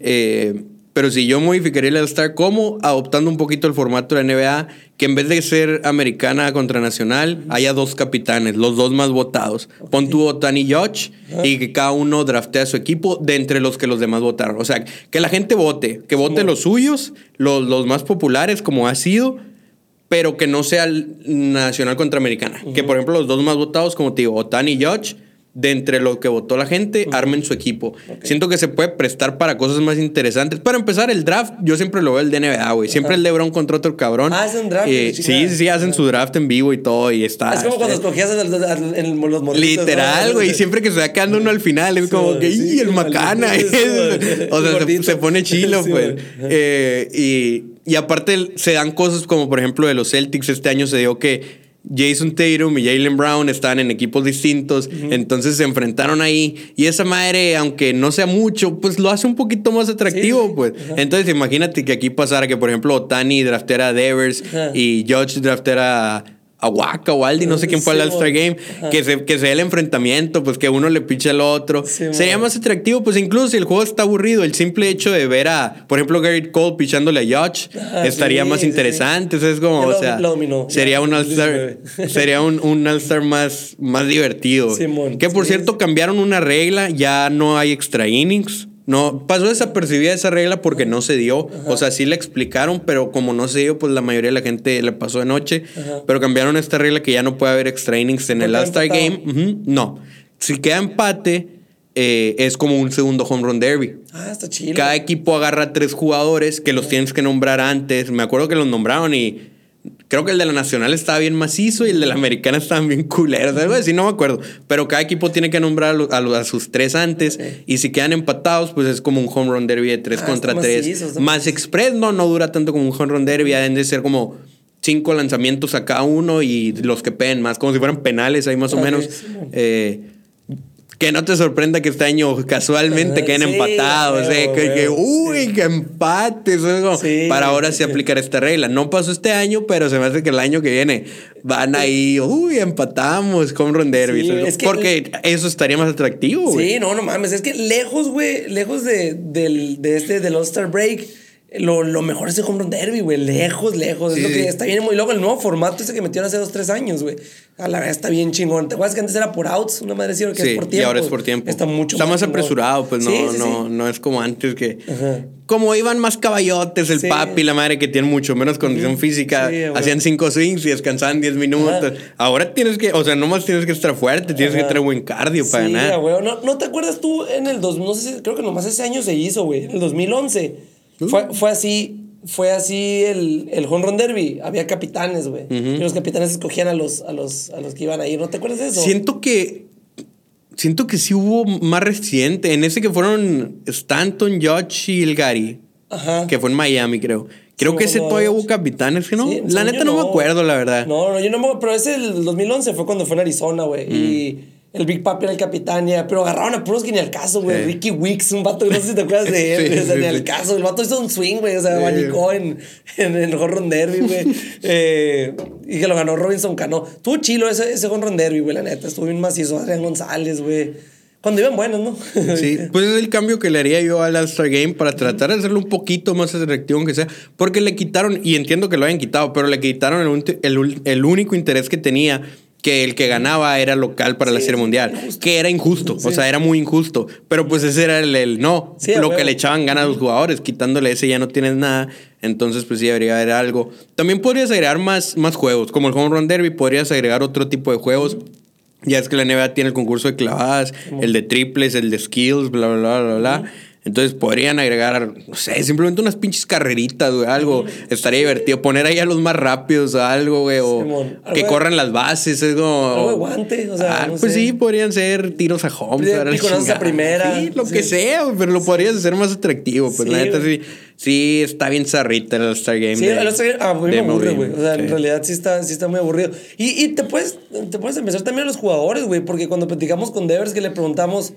Eh, pero si yo modificaría el All-Star como adoptando un poquito el formato de la NBA, que en vez de ser americana contra nacional, haya dos capitanes, los dos más votados. Pon tu Otani Judge y que cada uno draftea a su equipo de entre los que los demás votaron. O sea, que la gente vote, que vote los suyos, los, los más populares como ha sido, pero que no sea nacional contra americana. Que por ejemplo los dos más votados, como te digo, Otani Judge de entre lo que votó la gente, armen su equipo. Siento que se puede prestar para cosas más interesantes. Para empezar, el draft, yo siempre lo veo el de NBA, güey. Siempre el LeBron contra otro cabrón. Ah, un draft. Eh, sí, sí, sí, hacen su draft en vivo y todo y está. Es como cuando escogías en los modelitos. Literal, güey. Siempre que se va quedando uno al final, es como que, ¡y el macana! <laughs> o sea, se, pone chilo, pues. Eh, y, y aparte se dan cosas como, por ejemplo, de los Celtics este año se dio que Jason Tatum y Jalen Brown estaban en equipos distintos, entonces se enfrentaron ahí. Y esa madre, aunque no sea mucho, pues lo hace un poquito más atractivo, pues. Entonces imagínate que aquí pasara que, por ejemplo, Tani draftera a Devers y Judge draftera a Waka o Aldi, no sé quién fue al All-Star Game, que se, que sea el enfrentamiento, pues que uno le piche al otro. Sería más atractivo, pues incluso si el juego está aburrido, el simple hecho de ver a, por ejemplo, Garrett Cole pichándole a Josh estaría más interesante. es como, o sea, sería un All-Star, sería un, un All-Star más, más divertido. que por cierto, cambiaron una regla, ya no hay extra innings. No, pasó desapercibida esa regla porque no se dio. O sea, sí la explicaron, pero como no se dio, pues la mayoría de la gente le pasó de noche. Pero cambiaron esta regla que ya no puede haber extra innings en el Last Game. no. Si queda empate, eh, es como un segundo home run derby. Ah, está chido. Cada equipo agarra tres jugadores que los tienes que nombrar antes. Me acuerdo que los nombraron y Creo que el de la Nacional estaba bien macizo y el de la Americana estaban bien culeros. Algo así, no me acuerdo. Pero cada equipo tiene que nombrar a, sus tres antes. Y si quedan empatados, pues es como un home run derby de tres ah, contra tres. Más express, no, no dura tanto como un home run derby. Deben de ser como cinco lanzamientos a cada uno y los que peguen más, como si fueran penales ahí más o menos. Eh, que no te sorprenda que este año casualmente queden empatados, eh, que, uy, que empates. Para ahora sí aplicar esta regla. No pasó este año, pero se me hace que el año que viene van ahí, uy, empatamos con Ron Derby. porque eso estaría más atractivo, Sí, no, no mames. Es que lejos, güey, lejos de, del, de este, del All-Star Break lo, lo, mejor es el home run derby, güey. Lejos, lejos. es lo que está bien muy loco. El nuevo formato ese que metieron hace dos, tres años, güey. A la verdad está bien chingón. ¿Te acuerdas que antes era por outs? Una madre que es por tiempo. Y ahora es por tiempo. Está mucho Está más, apresurado, pues no, no, no es como antes que. Como iban más caballotes, el papi y la madre que tienen mucho menos condición física, hacían cinco swings y descansaban diez minutos. Ahora tienes que, o sea, no más tienes que estar fuerte, tienes que tener buen cardio para ganar. güey. ¿No, ¿No te acuerdas tú en el dos, no sé si, creo que nomás ese año se hizo, güey, en el 2011? Fue, fue así, fue así el, el home run derby. Había capitanes, güey. Y los capitanes escogían a los, a, los, a los que iban a ir. ¿No te acuerdas de eso? Siento que. Siento que sí hubo más reciente. En ese que fueron Stanton, Judge y el Gary. Ajá. Que fue en Miami, creo. Creo que ese todavía hubo capitanes, ¿no? la neta no, me acuerdo, la verdad. No, no, yo no me acuerdo. Pero ese el 2011 fue cuando fue en Arizona, güey. Y el Big Papi era el capitán, ya, pero agarraron a puros que ni al caso, güey. Ricky Wicks, un vato, no sé si te acuerdas de <laughs> él, o sea, ni al caso. El vato hizo un swing, güey, o sea, abanicó en, en, el Horror Derby, güey. <laughs> eh, y que lo ganó Robinson Cano. Tuvo chilo ese, ese Horror Derby, güey, la neta. Estuvo bien macizo, Adrián González, güey. Cuando iban buenos, ¿no? <laughs> sí, pues es el cambio que le haría yo al All-Star Game para tratar de hacerlo un poquito más atractivo, aunque sea. Porque le quitaron, y entiendo que lo hayan quitado, pero le quitaron el, el, el único interés que tenía que el que ganaba era local para la Serie Mundial, que era injusto, o sea, era muy injusto, pero pues ese era el, no, lo que le echaban ganas a los jugadores, quitándole ese ya no tienes nada, entonces pues sí debería haber algo. También podrías agregar más, más juegos, como el Home Run Derby, podrías agregar otro tipo de juegos. Ya es que la NBA tiene el concurso de clavadas, el de triples, el de skills, bla, bla, bla, bla, bla. Entonces podrían agregar, no sé, simplemente unas pinches carreritas, güey, algo. Estaría divertido. Poner ahí a los más rápidos o algo, güey, o que corran las bases, es como... Algo de guante, o sea, ah, Pues sí, podrían ser tiros a home. Tiros a primera. Sí, lo que sea, pero lo podrías hacer más atractivo. Pues la neta sí, sí está bien zarrita el Star Game. Sí, el Star Game, ah, me aburre, güey. O sea, en realidad sí está, sí está muy aburrido. Y, y te, puedes, te puedes empezar también a los jugadores, güey, porque cuando platicamos con Devers que le preguntamos...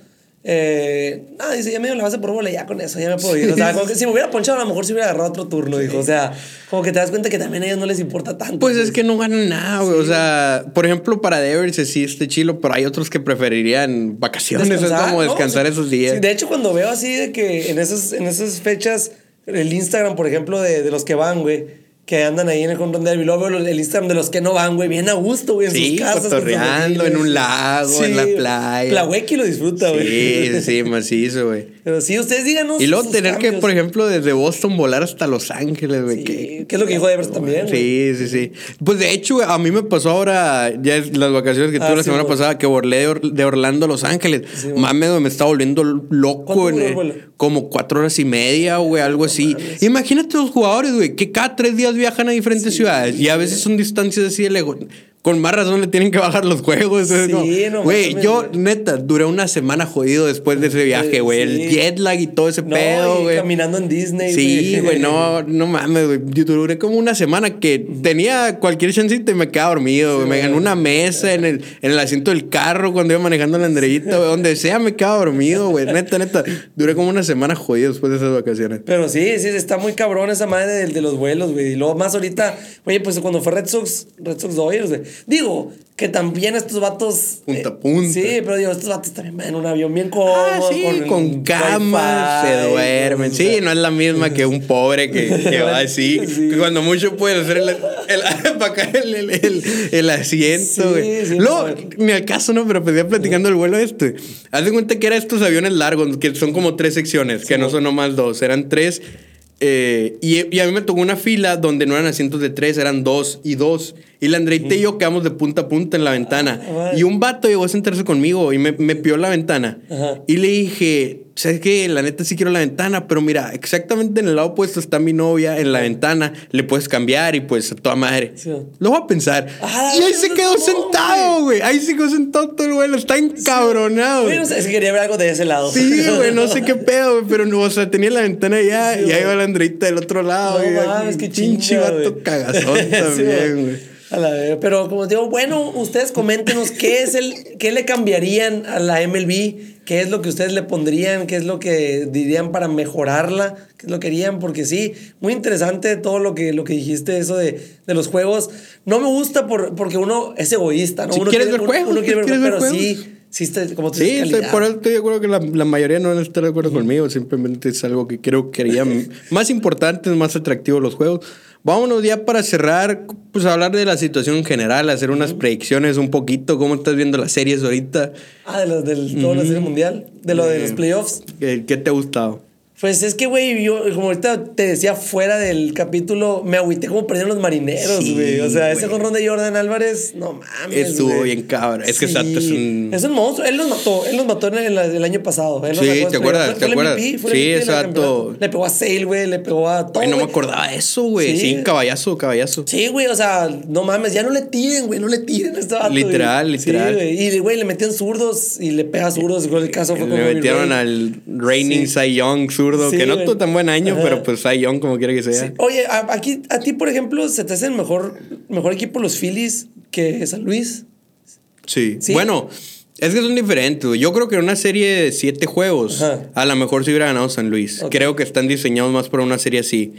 Eh, ah, dice, ya me dio la base por bola, ya con eso, ya me puedo ir. O sea, como que si me hubiera ponchado, a lo mejor si hubiera agarrado otro turno, dijo. O sea, como que te das cuenta que también a ellos no les importa tanto. Pues es que no ganan nada, güey. O sea, por ejemplo, para Devers sí este chilo, pero hay otros que preferirían vacaciones, es como descansar esos días. de hecho, cuando veo así de que en esas, en esas fechas el Instagram, por ejemplo, de, de los que van, güey que andan ahí en el home derby. Luego veo el Instagram de los que no van, güey, bien a gusto, güey, en sí, sus casas. cotorreando en un lago, en la playa. Plahuequi lo disfruta, güey. Sí, sí, macizo, güey. Pero sí, ustedes díganos. Y luego tener que, por ejemplo, desde Boston volar hasta Los Ángeles, güey. Sí, que, es lo que dijo Evers también, Sí, sí, sí. Pues de hecho, a mí me pasó ahora, ya es las vacaciones que tuve Ah, la sí, semana pasada, que volé de, Or- de Orlando a Los Ángeles. güey. Mames, me estaba volviendo loco. ¿Cuánto en el como cuatro horas y media, güey, algo así. Imagínate los jugadores, güey, que cada tres días viajan a diferentes ciudades y a veces son distancias así de lejos. Con más razón le tienen que bajar los juegos. Sí, no Güey, yo, neta, duré una semana jodido después de ese viaje, güey. El jet lag y todo ese No, pedo, güey. caminando en Disney, Sí, güey, no, no mames, güey. Yo duré como una semana que tenía cualquier chancita y me quedaba dormido, güey. Me en una mesa, en el, en el asiento del carro, cuando iba manejando la Andreita, güey. Donde sea me quedaba dormido, güey. Neta, neta. Duré como una semana jodido después de esas vacaciones. Pero sí, sí, está muy cabrón esa madre de, de los vuelos, güey. Y luego más ahorita, oye, pues cuando fue Red Sox, Red Sox Dodgers, güey. Digo, que también estos vatos. eh, Punta a punta. Sí, pero digo, estos vatos también van en un avión bien cómodo. Ah, sí, con, el camas, se duermen. Sí, no es la misma que un pobre que, que va así. <laughs> Sí. Que cuando mucho puede hacer el, el, <laughs> para acá el, el, el- asiento, Sí, sí, Luego, no. ni al caso, no, pero pues ya platicando el vuelo este. Haz de cuenta que eran estos aviones largos, que son como tres secciones, que no son nomás dos, eran tres. eh, y, y a mí me tocó una fila donde no eran asientos de tres, eran dos y dos. Y la Andreita y yo quedamos de punta a punta en la ventana. madre. Y un vato llegó a sentarse conmigo y me, me la ventana. Ajá. Y le dije, ¿sabes qué? La neta sí quiero la ventana, pero mira, exactamente en el lado opuesto está mi novia en la ventana. Le puedes cambiar y pues a toda madre. Sí. Lo voy a pensar. Ah, y ahí se quedó no, sentado, güey. Ahí se quedó sentado todo el vuelo. Está encabronado. Güey, es que quería ver algo de ese lado. Sí, <laughs> güey, no sé qué pedo, güey, pero no, o sea, tenía la ventana allá Sí, y ahí güey. va la Andreita del otro lado. No güey. mames, qué Pinche chinga, vato güey. cagazón <laughs> Sí, también, güey. A la verga. Pero como digo, bueno, ustedes coméntenos qué es el, qué le cambiarían a la MLB, qué es lo que ustedes le pondrían, qué es lo que dirían para mejorarla, qué es lo que harían, porque sí, muy interesante todo lo que, lo que dijiste, eso de, de los juegos. No me gusta por, porque uno es egoísta, ¿no? Si uno quieres quiere, ver uno- juegos, uno quiere ver ¿quieres ver pero juegos? sí, sí, está, como tú Sí, estoy, por eso estoy de acuerdo que la, la mayoría no van a estar de acuerdo conmigo. Simplemente es algo que creo que harían <laughs> más importantes, más atractivos los juegos. Vámonos ya para cerrar, pues hablar de la situación en general, hacer unas predicciones un poquito. ¿Cómo estás viendo las series ahorita? Ah, de los del todo la serie mundial, de lo de Eh, los playoffs. ¿Qué, qué te ha gustado? Pues es que, güey, yo, como ahorita te decía fuera del capítulo, me agüité como perdieron los marineros, Sí, güey. o sea, ese jonrón de Jordan Álvarez, no mames. Estuvo bien cabrón. Es que Sato es un- Es un monstruo. Él los mató. Él los mató en el, el año pasado. Él Sí, ¿te acuerdas? ¿te acuerdas? Sí, campeonato. Le pegó a Sale, güey. Le pegó a todo. Ay, no me acordaba de eso, güey. Sí. Sí, caballazo, caballazo. Sí, güey, o sea, no mames, ya no le tiren, güey, no le tiren a este vato. güey. Literal, literal. Sí, güey. Y, güey, le metían zurdos y le pega zurdos. El caso fue como. Le metieron al reigning. Cy Young zurdo, Sí, que no tuvo tan buen año, Ajá. pero pues Cy Young como quiera que sea. Sí. Oye, a, aquí, a ti, por ejemplo, ¿se te hace el mejor, mejor equipo los Phillies que San Luis? Sí. Sí. Bueno, es que son diferentes. Yo creo que en una serie de siete juegos, Ajá. a lo mejor se hubiera ganado San Luis. Creo que están diseñados más para una serie así.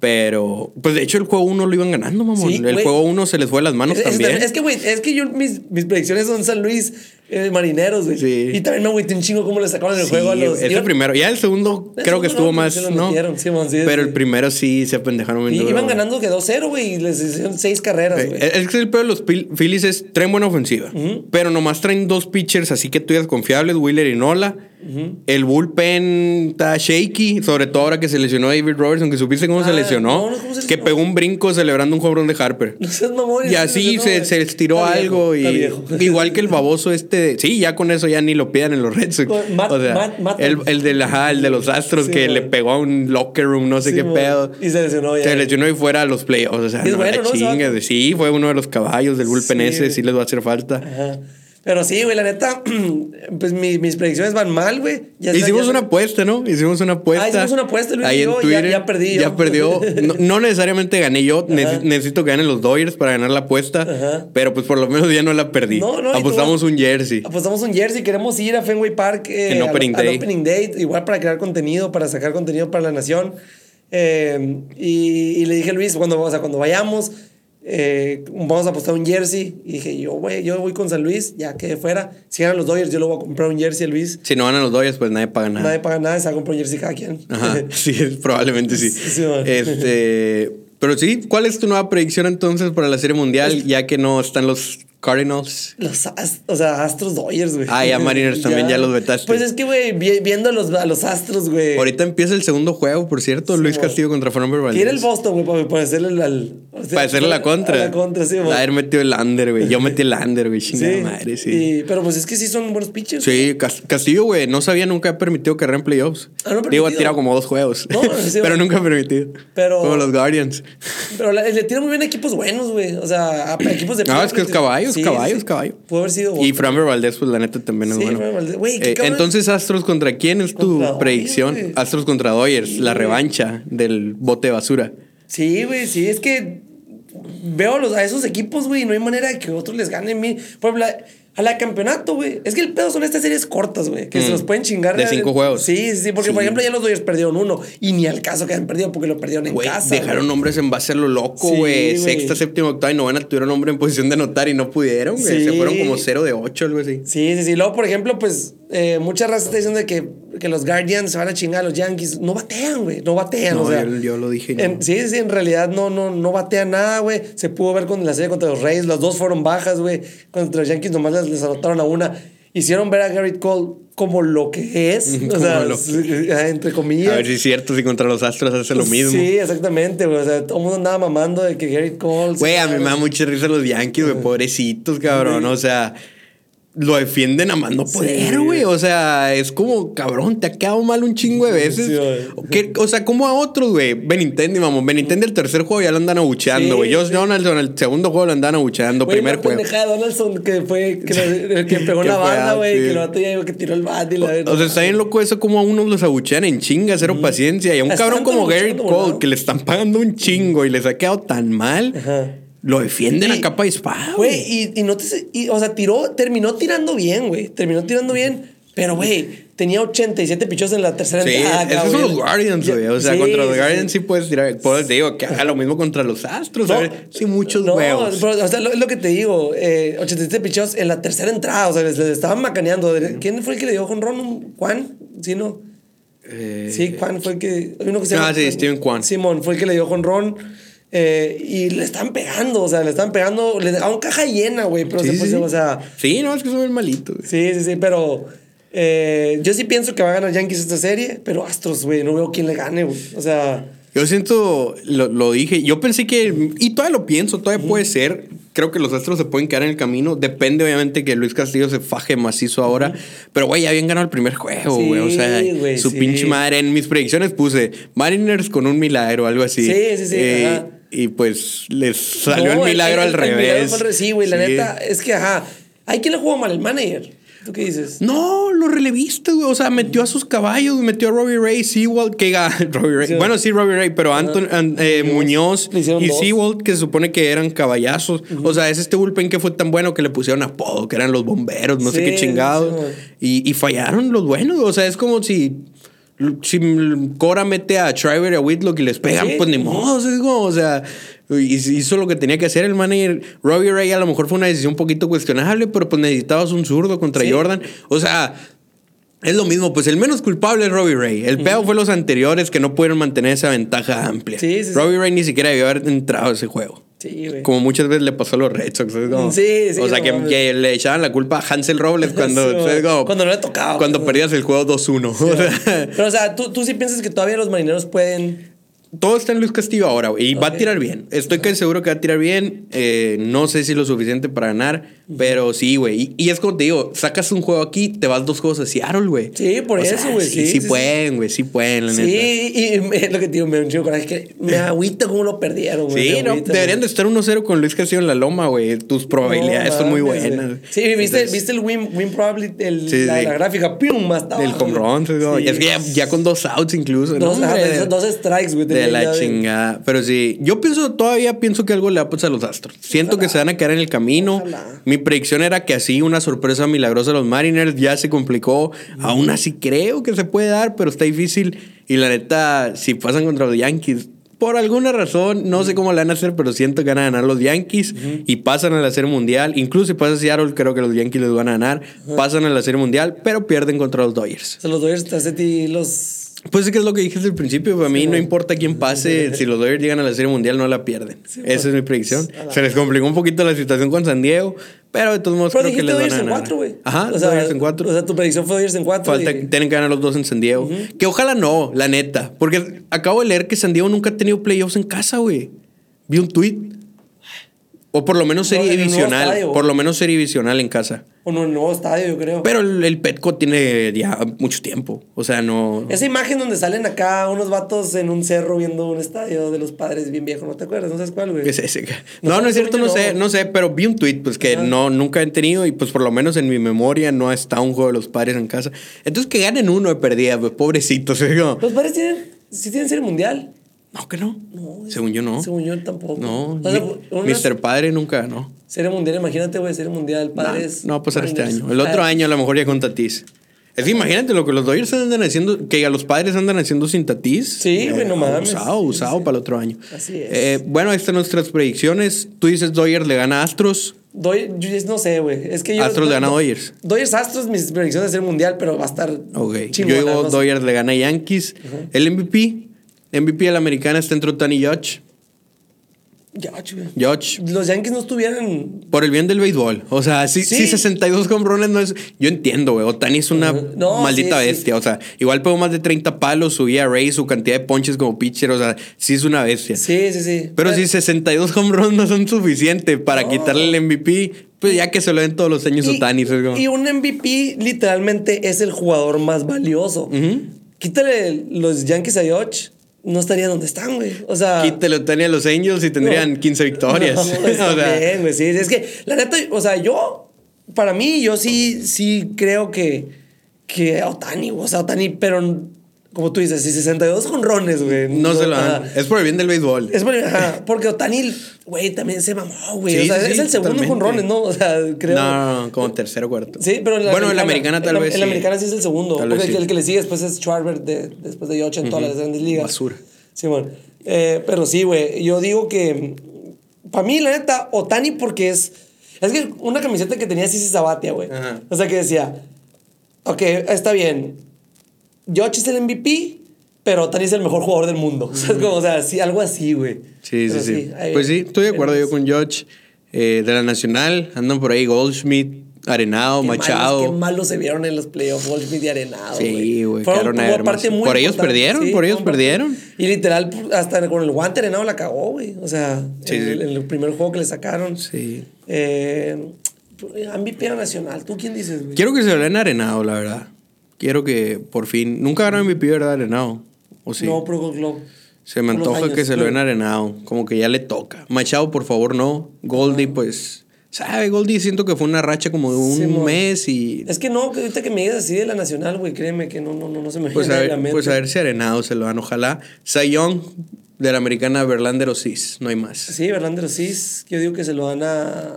Pero, pues de hecho, el juego uno lo iban ganando, mamón. Sí, el juego uno se les fue las manos Es, es- también. es que, güey, es que yo, mis, mis predicciones son San Luis eh, Marineros, güey. Sí. Y también me agüité un chingo cómo le sacaron el Sí, juego a los. ese iban- primero. Ya el segundo El creo que estuvo no, más, ¿no? metieron, sí, Pero sí. el primero sí se apendejaron bien y duro, iban ganando que 2-0, güey, y les hicieron seis carreras, Eh, güey. Es que el peor de los Phil- Phillies es traen buena ofensiva, pero nomás traen dos pitchers así que tú digas confiables, Wheeler y Nola. El bullpen está shaky, sobre todo ahora que se lesionó David Robertson, que supiste cómo se Ah, lesionó, no, no, ¿cómo se que pegó un brinco celebrando un jobrón de Harper. Mamón. Y así se, se estiró Está algo y <laughs> igual que el baboso este, sí, ya con eso ya ni lo pidan en los Red Sox. Con Matt- o sea, Matt- Matt- el, el de, la- el de los Astros Sí, que le pegó a un locker room, no sé Sí, qué pedo. Y se lesionó ya. Se lesionó y fuera a los playoffs. O sea, bueno, la ¿no? Ese chinga. vato. Sí, fue uno de los caballos del bullpen Sí. ese, sí les va a hacer falta. Ajá. Pero sí, güey, la neta, <clears throat> pues mi- mis predicciones van mal, güey. Hicimos ya una apuesta, ¿no? Hicimos una apuesta. Ah, hicimos una apuesta, Luis Ahí y en yo, Twitter. ya perdí yo. Ya perdió. <laughs> No, no necesariamente gané yo. necesito que ganen los Dodgers para ganar la apuesta. Ajá. Pero pues por lo menos ya no la perdí. No, no, Apostamos tú- un jersey. Apostamos un jersey, queremos ir a Fenway Park eh, En Opening Day. Opening Day, igual para crear contenido, para sacar contenido para la nación. Eh, y, y le dije a Luis, cuando, o sea, cuando vayamos, eh, vamos a apostar un jersey. Y dije, yo, güey, yo voy con San Luis, ya quedé fuera. Si ganan los Dodgers, yo le voy a comprar un jersey a Luis. Si no ganan los Dodgers, pues nadie paga nada. Nadie paga nada, se va a comprar un jersey cada quien. Ajá, <laughs> sí, probablemente sí. Sí, este, pero sí, ¿cuál es tu nueva predicción entonces para la Serie Mundial, ya que no están los Cardinals? Los Ast- o sea, Astros Dodgers, güey. Ah, ya Mariners <laughs> también, ya los vetaste. Pues es que, güey, vi- viendo a los, a los Astros, güey. Ahorita empieza el segundo juego, por cierto, Luis. Castillo contra Fernando Valdez. Quiere el Boston, güey, para, para hacerle el, al- o sea, Para hacerle la contra. La contra, sí, La güey. haber metido el under, güey. Yo metí el under, güey. Sí. Chingada madre, sí. Y- pero pues es que sí son buenos pitchers. Sí, Cas- Castillo, güey, no sabía nunca ha permitido carrera en playoffs. Ah, no Digo, ha tirado como dos juegos. No, sí, <laughs> pero nunca ha permitido. Pero- Como los Guardians. Pero la- le tira muy bien a equipos buenos, güey. O sea, a equipos de. No, es que es caballo, es Sí, caballo, sí. es caballo. Pudo haber sido. Y Framber Valdez, pues la neta también es Sí, bueno. Valdez. Eh, entonces, Astros contra quién es tu predicción? Astros contra Dodgers, la revancha del bote de basura. Sí, güey, sí, es que veo a, los, a esos equipos, güey, y no hay manera de que otros les ganen. Por ejemplo, a- la campeonato, güey. Es que el pedo son estas series cortas, güey, que se Mm. los pueden chingar. De cinco juegos. Sí, sí, porque Sí. por ejemplo ya los Dodgers perdieron uno y ni al caso que han perdido porque lo perdieron en Güey, casa. dejaron hombres en base a lo loco, güey. Sexta, séptima, octava y novena tuvieron hombre en posición de anotar y no pudieron, güey. Sí. Se fueron como 0 de 8, algo así. Sí, sí, sí. Luego, por ejemplo, pues eh, mucha raza está diciendo que, que los Guardians se van a chingar a los Yankees. No batean, güey. No batean, No, o sea. yo, yo lo dije. en- sí, sí, en realidad no, no, no batean nada, güey. Se pudo ver con la serie contra los Reyes. Las dos fueron bajas, güey. Contra los Yankees nomás les, les anotaron a una. Hicieron ver a Garrett Cole como lo que es. <laughs> o sea, eh, entre comillas. A ver si es cierto, si contra los Astros hace lo mismo. Sí, exactamente, güey. O sea, todo el mundo andaba mamando de que Garrett Cole. Güey, a mí me da mucha risa los Yankees, güey, pobrecitos, cabrón. O sea, lo defienden a más no poder, Sí. güey. O sea, es como, cabrón, te ha quedado mal un chingo de veces. Sí, o, que- o sea, como a otros, güey. Benintendi, mamón. Benintendi el tercer juego ya lo andan abucheando, Sí, güey. Josh sí. Donaldson el segundo juego lo andan abucheando. Güey, primer la juego. pendejada de Donaldson que fue que, <laughs> el que pegó la banda, ah, güey, que vato ya que tiró el bat y la O sea, está bien loco eso como a unos los abuchean en chinga, cero paciencia. Y a un cabrón como volado. Cole, que le están pagando un chingo y les ha quedado tan mal, Ajá. Lo defienden Y- a capa y espada, Güey, y, y no te. y, o sea, tiró, terminó tirando bien, güey. Terminó tirando bien. Pero, güey, tenía 87 pichos en la tercera Sí, entrada. esos son los Guardians, güey. O sea, Sí, contra los sí, Guardians sí, puedes tirar. Pues te digo que haga lo mismo contra los Astros. No, a ver, sí, muchos no, huevos. pero, o sea, lo, es lo que te digo. Eh, 87 pichos en la tercera entrada. O sea, les, les estaban macaneando. ¿Quién fue el que le dio con Ron? ¿Juan? ¿Sí, no? Eh, Sí, Juan fue el que. uno que se Ah, llama- sí, Steven Kwan. Simón fue el que le dio con Ron. Eh, y le están pegando, o sea, le están pegando. Le dejaron caja llena, güey. Pero Sí, se sí, sí. o sea. Sí, no, es que son bien malitos. güey. Sí, sí, sí, pero. eh, yo sí pienso que va a ganar Yankees esta serie, pero Astros, güey, no veo quién le gane, güey. O sea. Yo siento, lo, lo dije, yo pensé que, y todavía lo pienso, todavía puede ser. Creo que los Astros se pueden quedar en el camino. Depende, obviamente, que Luis Castillo se faje macizo ahora. Pero, güey, ya habían ganado el primer juego, Sí, güey. o sea, su sí. pinche madre. En mis predicciones puse Mariners con un milagro algo así. Sí, sí, sí, Eh, ajá. Y pues les salió no, el milagro al el revés. sí, güey, la Sí. neta, es que, ajá. Hay quien le jugó mal el manager. ¿Tú qué dices? No, los relevistas, güey. O sea, metió a sus caballos, metió a Robbie Ray, Sewald, que <laughs> Robbie Ray. Sí. Bueno, sí, Robbie Ray, pero Anton, an- eh, Muñoz y dos. Sewald, que se supone que eran caballazos. O sea, es este bullpen que fue tan bueno que le pusieron apodo, que eran los bomberos, no sé qué chingados. sí, y, y fallaron los buenos. O sea, es como si. Si Cora mete a Triver y a Whitlock y les pegan, Sí, pues ni modo. es como, o sea, hizo lo que tenía que hacer el manager. Robbie Ray a lo mejor fue una decisión un poquito cuestionable, pero pues necesitabas un zurdo contra Sí. Jordan. O sea, es lo mismo, pues el menos culpable es Robbie Ray. El peor fue los anteriores que no pudieron mantener esa ventaja amplia. Sí, sí, sí. Robbie Ray ni siquiera debió haber entrado a ese juego. Sí, güey. Como muchas veces le pasó a los Red Sox. ¿sabes? Como- Sí, sí, O sea, no que, le echaban la culpa a Hansel Robles <laughs> cuando, Sí, ¿sabes? Como- cuando no le tocaba. Cuando perdías el juego 2-1. <laughs> O sea, Pero, o sea, ¿tú, tú sí piensas que todavía los marineros pueden. Todo está en Luis Castillo ahora, güey. Y va a tirar bien. Estoy casi seguro que va a tirar bien. Eh, no sé si lo suficiente para ganar, pero sí, güey. Y, y es como te digo, sacas un juego aquí, te vas dos juegos a Seattle, güey. Sí, por O eso, güey. Sí, Sí, sí, sí, sí. pueden, güey. Sí pueden, la Sí, neta. y me- lo que te digo, me un chingo de coraje. Es que me agüita cómo lo perdieron, güey. Sí, no, agüita, deberían de güey. estar 1-0 con Luis Castillo en la loma, güey. Tus probabilidades No son muy buenas. güey. Sí, ¿viste, Entonces, ¿viste el win, win probability, el, Sí, la, sí. la gráfica? ¡Pum! Más El home run, sí, no. Es que ya, ya con dos outs incluso. ¿no? Dos, dos, dos strikes, güey. De la chingada. Pero sí, yo pienso, todavía pienso que algo le va a pasar a los Astros. Siento que se van a quedar en el camino. Ojalá. Mi predicción era que así una sorpresa milagrosa a los Mariners ya se complicó. Aún así creo que se puede dar, pero está difícil. Y la neta, si pasan contra los Yankees, por alguna razón, no sé cómo le van a hacer, pero siento que van a ganar los Yankees y pasan a la Serie Mundial. Incluso si pasa Seattle, creo que los Yankees les van a ganar. Pasan a la Serie Mundial, pero pierden contra los Dodgers. O sea, los Dodgers te hace ti los. Pues es que es lo que dije desde el principio. Para mí no importa quién pase, si los Dodgers llegan a la Serie Mundial, no la pierden. Esa es mi predicción. Se les complicó un poquito la situación con San Diego, pero de todos modos Pero creo que les van a en ganar. cuatro, güey. Ajá, o sea, Dodgers en cuatro. O sea, tu predicción fue Dodgers en cuatro. Falta, y- tienen que ganar los dos en San Diego. Que ojalá no, la neta. Porque acabo de leer que San Diego nunca ha tenido playoffs en casa, güey. Vi un tweet. O por lo menos No, serie divisional. estadio. Por lo menos serie divisional en casa. O no, en el nuevo estadio, yo creo. Pero el, el Petco tiene ya mucho tiempo. O sea, no. Esa imagen donde salen acá unos vatos en un cerro viendo un estadio de los padres bien viejo, ¿no te acuerdas? ¿No sabes cuál, güey? ¿Qué es ese? No, No, no es cierto, no no. sé, no sé, pero vi un tweet pues que no, nunca he tenido y pues por lo menos en mi memoria no está un juego de los padres en casa. Entonces que ganen uno de perdida, pues, pobrecitos. <laughs> Los padres tienen, sí tienen serie mundial. No, que no. No, Según yo no. Según yo tampoco. No, O sea, mi- una Mr. Padre nunca ganó. Serie mundial, imagínate, güey, serie mundial, padres. No, no va a pasar este año. El otro año a lo mejor ya con Tatis. Es que imagínate lo que los Dodgers andan haciendo, que a los padres andan haciendo sin Tatis. Sí, güey, no mames. Usado, usado sí. para el otro año. Así es. Eh, bueno, ahí están nuestras predicciones. Tú dices Dodgers le gana a Astros. Doy, yo no sé, güey. Es que yo. Astros le gana a Dodgers. Dodgers Astros, mis predicciones de serie mundial, pero va a estar. Ok. chingona, Yo digo no sé. Le gana a Yankees. El MVP. MVP de la americana está entre Otani y güey. Judge. Los Yankees no estuvieran. Por el bien del béisbol. O sea, sí, Sí. sí 62 hombrones no es. Yo entiendo, güey. Otani es una No, maldita sí, bestia. O sea, igual pegó más de 30 palos, subía Ray, su cantidad de ponches como pitcher. O sea, sí es una bestia. Sí, sí, sí. Pero si 62 home runs no son suficientes para No. quitarle el MVP, pues ya que se lo den todos los años Y, Otani. como- y un MVP literalmente es el jugador más valioso. Quítale los Yankees a Dodge, no estarían donde están, güey. O sea. Quítale a los Angels y tendrían No. 15 victorias. <laughs> No, <laughs> O está sea, bien, güey. Sí, es que, la neta, o sea, yo, para mí, yo sí, sí creo que, que Otani, o sea, Otani, pero como tú dices, si 62 jonrones, güey. no se lo dan. Es por el bien del béisbol. Es por- ajá, porque Otani, güey, también se mamó, güey. Sí, o sea, sí, es el segundo jonrones, ¿no? O sea, creo. No, no, no, como tercero o cuarto. Sí, pero la bueno, en la americana tal vez. En la sí. americana sí es el segundo. Tal porque el, el que le sigue después es Schwarber de, después de Yocha en todas las grandes ligas. Basura. Sí, bueno. Eh, pero sí, güey. Yo digo que. Para mí, la neta, Otani, porque es. Es que una camiseta que tenía Sisi Sabatia, güey. O sea, que decía. Ok, está bien. Yoch es el MVP, pero Otani es el mejor jugador del mundo. O <laughs> sea, es como, o sea, sí, algo así, güey. Sí, sí, sí. ahí- Pues sí, estoy de acuerdo yo con George. Eh, de la Nacional andan por ahí Goldschmidt, Arenado, Qué Machado. Malos, qué malos se vieron en los playoffs, Goldschmidt y Arenado. Sí, güey, Fueron quedaron a Por ellos perdieron, por ellos perdieron. Y literal, hasta con el guante Arenado la cagó, güey. O sea, Sí, en, sí. el- en el primer juego que le sacaron. Sí. Eh, MVP nacional. ¿Tú quién dices, güey? Quiero que se lo den Arenado, la verdad. Quiero que por fin. Nunca ganó MVP, ¿verdad? Arenado. ¿O sí? No, Pro Gold Glove. se me antoja años, que se lo den pero- Arenado. Como que ya le toca. Machado, por favor, no. Goldie, pues. ¿Sabe? Goldie siento que fue una racha como de un Simón. mes y. Es que no, ahorita que me digas así de la nacional, güey, créeme que no, no, no, no se me Pues viene a, a la ver, mente. pues a ver si Arenado se lo dan, ojalá. Sayón de la americana Verlander o Cis, no hay más. Sí, Verlander sí. Yo digo que se lo dan a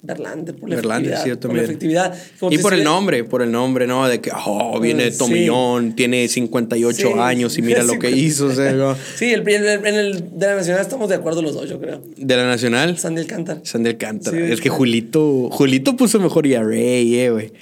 Verlander por la Verlander, efectividad. sí, yo por la también. efectividad. Como Y por el nombre, por el nombre, ¿no? De que, oh, viene de Sí. Tomillón, tiene 58 Sí. años y mira lo que <laughs> hizo. o sea, ¿no? Sí, el, en, el, de la Nacional estamos de acuerdo los dos, yo creo. de la Nacional, Sandy Alcántara. Sandy Alcántara. Sí, es que sí. Julito, Julito puso mejor ERA, eh, güey.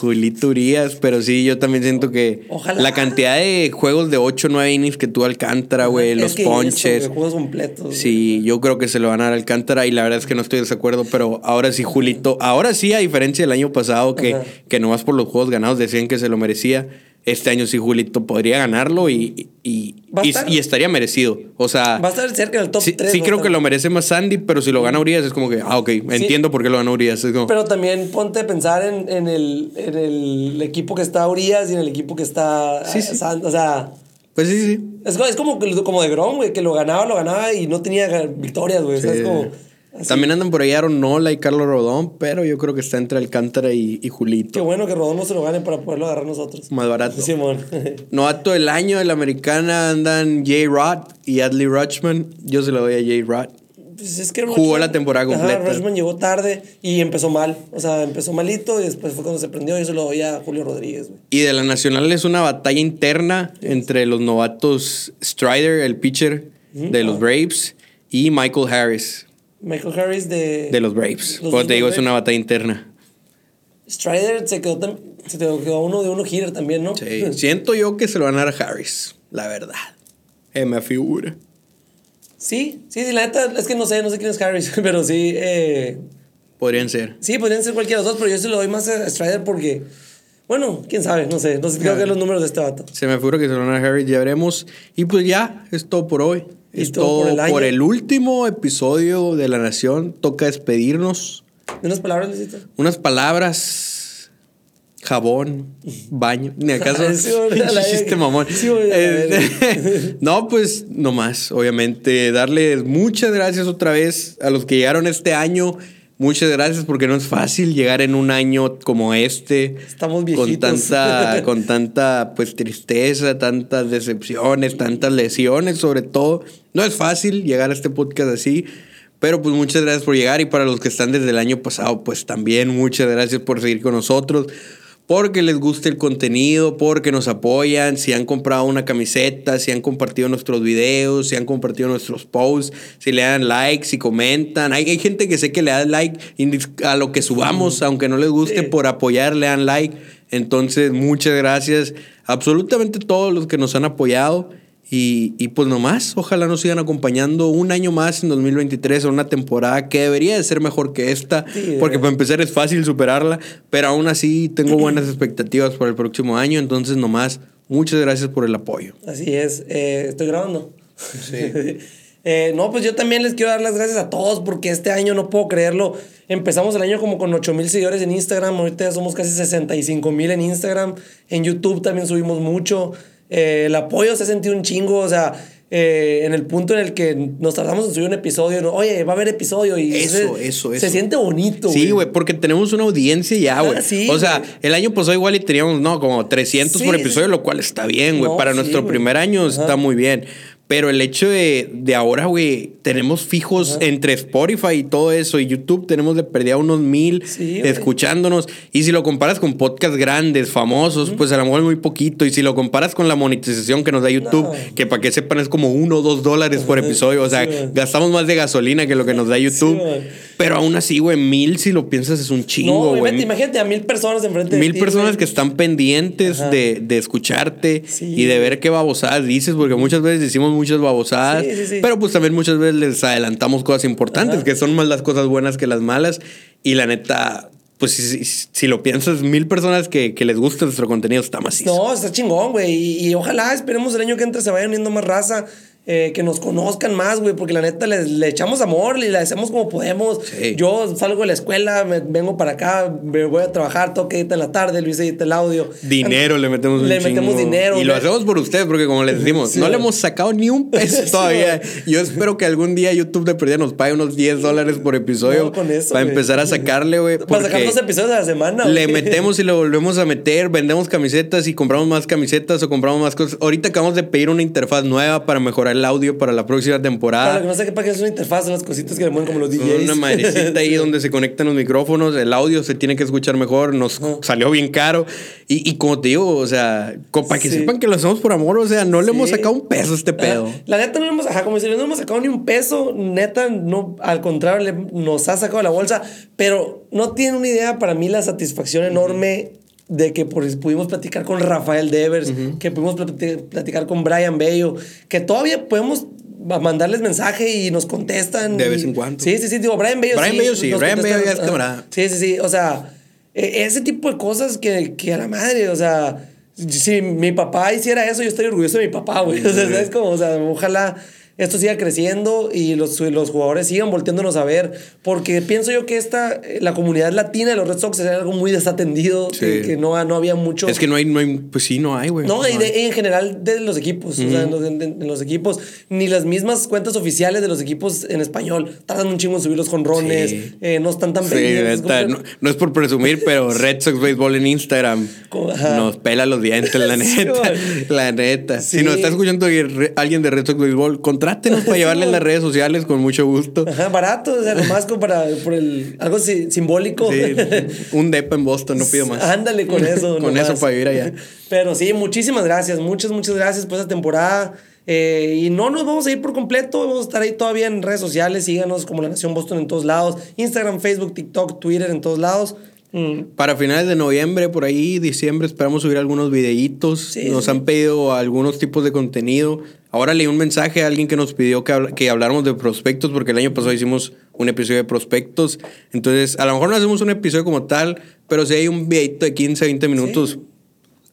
Julito Urias, pero sí, yo también siento que Ojalá. la cantidad de juegos de 8 o 9 innings que tuvo Alcántara, güey, los que ponches. eso, juegos completos. Sí, yo creo que se lo van a dar Alcántara y la verdad es que no estoy de desacuerdo, pero ahora sí, Julito, ahora sí, a diferencia del año pasado, que, Ajá. que nomás por los juegos ganados decían que se lo merecía, este año sí Julito podría ganarlo y, y, y- estar- y estaría merecido. O sea, Va a estar cerca del top sí, 3. sí creo que lo merece más Sandy, pero si lo gana Urias es como que, ah, ok, entiendo por qué lo gana Urias. Es como, Pero también ponte a pensar en, en el, en el equipo que está Urias y en el equipo que está Sí, sí. O sea, pues sí, sí. es, es como, como de Grom, güey, que lo ganaba, lo ganaba y no tenía victorias, güey. O sea, es como... así. También andan por ahí Aaron Nola y Carlos Rodón, pero yo creo que está entre Alcántara y, y Julito. Qué bueno que Rodón no se lo gane para poderlo agarrar nosotros. Más barato. Simón. <laughs> Novato del año de la americana andan Jay Rod y Adley Rutschman. Yo se lo doy a Jay Rod. Pues es que Jugó la temporada completa. Ajá, Rushman llegó tarde y empezó mal. O sea, empezó malito y después fue cuando se prendió. Yo se lo doy a Julio Rodríguez, güey. Y de la nacional es una batalla interna entre los novatos Strider, el pitcher, de los Braves, y Michael Harris. Michael Harris de... De los Braves. Como te digo, es una batalla interna. Strider se quedó, se quedó uno de uno hitter también, ¿no? Sí, <laughs> siento yo que se lo van a dar a Harris, la verdad. Eh, me figura. Sí, sí, sí, la neta, es que no sé, no sé quién es Harris, <laughs> pero sí. Eh, podrían ser. Sí, podrían ser cualquiera de los dos, pero yo se lo doy más a Strider porque. Bueno, quién sabe, no sé. No sé, creo que los números de este vato. Se me figura que se lo van a dar a Harris, ya veremos. Y pues ya, es todo por hoy. Es todo, por, el, por el último episodio de La Nación. Toca despedirnos. ¿Unas palabras, Luisito? Unas palabras jabón, <laughs> baño. Ni acaso. chiste <laughs> mamón. Eh, <laughs> no, pues nomás, obviamente, darles muchas gracias otra vez a los que llegaron este año. Muchas gracias porque no es fácil llegar en un año como este. Estamos viejitos. Con tanta, <laughs> con tanta pues tristeza, tantas decepciones, tantas lesiones sobre todo. No es fácil llegar a este podcast así. Pero pues muchas gracias por llegar y para los que están desde el año pasado, pues también muchas gracias por seguir con nosotros porque les gusta el contenido, porque nos apoyan, si han comprado una camiseta, si han compartido nuestros videos, si han compartido nuestros posts, si le dan like, si comentan. Hay, hay gente que sé que le da like a lo que subamos, aunque no les guste, por apoyar, le dan like. Entonces, muchas gracias a absolutamente todos los que nos han apoyado. Y, y, pues nomás, ojalá nos sigan acompañando un año más en 2023, en una temporada que debería de ser mejor que esta, porque para empezar es fácil superarla, pero aún así tengo <clears throat> buenas expectativas para el próximo año, entonces nomás, muchas gracias por el apoyo. Así es, eh, estoy grabando. Sí. <laughs> eh, no, pues yo también les quiero dar las gracias a todos porque este año no puedo creerlo. Empezamos el año como con 8 mil seguidores en Instagram, ahorita ya somos casi 65 mil en Instagram, en YouTube también subimos mucho. Eh, el apoyo se ha sentido un chingo, o sea, eh, en el punto en el que nos tardamos en subir un episodio, ¿no? oye, va a haber episodio y eso, eso, eso. Se siente bonito. Sí, güey, porque tenemos una audiencia ya, güey. Ah, o sea, el año pasado igual y teníamos, no, como 300 por episodio, lo cual está bien, güey. Para nuestro primer año está muy bien. Pero el hecho de, de ahora, güey, tenemos fijos entre Spotify y todo eso y YouTube, tenemos de perdida unos mil escuchándonos. Y si lo comparas con podcasts grandes, famosos, pues a lo mejor es muy poquito. Y si lo comparas con la monetización que nos da YouTube, que para que sepan es como uno o dos dólares por episodio. O sea, gastamos más de gasolina que lo que nos da YouTube. Pero aún así, güey, mil, si lo piensas, es un chingo, güey. imagínate a mil personas enfrente mil de Mil personas que están pendientes de, de, escucharte y de ver qué babosadas dices, porque muchas veces decimos muchas babosadas, pero pues también muchas veces les adelantamos cosas importantes, que son más las cosas buenas que las malas. Y la neta, pues si, lo piensas, mil personas que, que, les gusta nuestro contenido está macizo. No, está chingón, güey. Y, y, ojalá esperemos el año que entra se vayan uniendo más raza. Eh, que nos conozcan más, güey, porque la neta le, echamos amor y le hacemos como podemos. Yo salgo de la escuela, me, vengo para acá, me voy a trabajar, toque en la tarde, Luis edita el audio. Dinero le metemos un Le metemos dinero. Y lo hacemos por ustedes, porque como les decimos, no le hemos sacado ni un peso <laughs> todavía. Yo espero que algún día YouTube de perdida nos pague unos 10 dólares por episodio. con eso, para empezar a sacarle, güey. Para sacar dos episodios a la semana. Le metemos y le volvemos a meter, vendemos camisetas y compramos más camisetas o compramos más cosas. Ahorita acabamos de pedir una interfaz nueva para mejorar el audio para la próxima temporada. Para que no sé qué para qué es una interfaz, son las cositas que le mueven como los DJs. Una madrecita ahí <laughs> donde se conectan los micrófonos, el audio se tiene que escuchar mejor, nos salió bien caro. Y, y, como te digo, o sea, para que sepan que lo hacemos por amor, o sea, no le hemos sacado un peso a este pedo. La neta no le hemos, ajá, como si no hemos sacado ni un peso, neta, no, al contrario, nos ha sacado la bolsa, pero no tiene una idea para mí la satisfacción enorme de que pudimos platicar con Rafael Devers, que pudimos platicar con Brian Bello, que todavía podemos mandarles mensaje y nos contestan. De vez en cuando. Sí, sí, sí, digo, Brian Bello Brian Bello sí, Brian Bello ya es camarada. Sí, sí, sí, o sea, e, ese tipo de cosas que, que a la madre, o sea, si mi papá hiciera eso, yo estaría orgulloso de mi papá, güey. O sea, es como, o sea, ojalá esto siga creciendo y los, los jugadores sigan volteándonos a ver, porque pienso yo que esta, la comunidad latina de los Red Sox es algo muy desatendido, que, no, no había mucho... Es que no hay, no hay pues sí, no hay, güey. No, y, en general de los equipos, o sea, en los, equipos, ni las mismas cuentas oficiales de los equipos en español tardan un chingo en subir los jonrones, eh, no están tan pendientes. no, es por presumir, pero <laughs> Red Sox Baseball en Instagram nos pela los dientes, la <laughs> neta, la neta. Si nos está escuchando alguien de Red Sox Baseball, contra Trátenos para llevarle en las redes sociales con mucho gusto. Ajá, barato, o sea, nomás para por el, algo simbólico. Sí, un depa en Boston, no pido más. Ándale con eso. <laughs> con eso para vivir allá. Pero sí, muchísimas gracias, muchas, muchas gracias por esa temporada. Eh, y no nos vamos a ir por completo, vamos a estar ahí todavía en redes sociales, síganos como La Nación Boston en todos lados, Instagram, Facebook, TikTok, Twitter en todos lados. Mm. Para finales de noviembre, por ahí, diciembre, esperamos subir algunos videitos. nos han pedido algunos tipos de contenido. Ahora leí un mensaje a alguien que nos pidió que, que habláramos de prospectos, porque el año pasado hicimos un episodio de prospectos. Entonces, a lo mejor no hacemos un episodio como tal, pero si hay un videito de 15, 20 minutos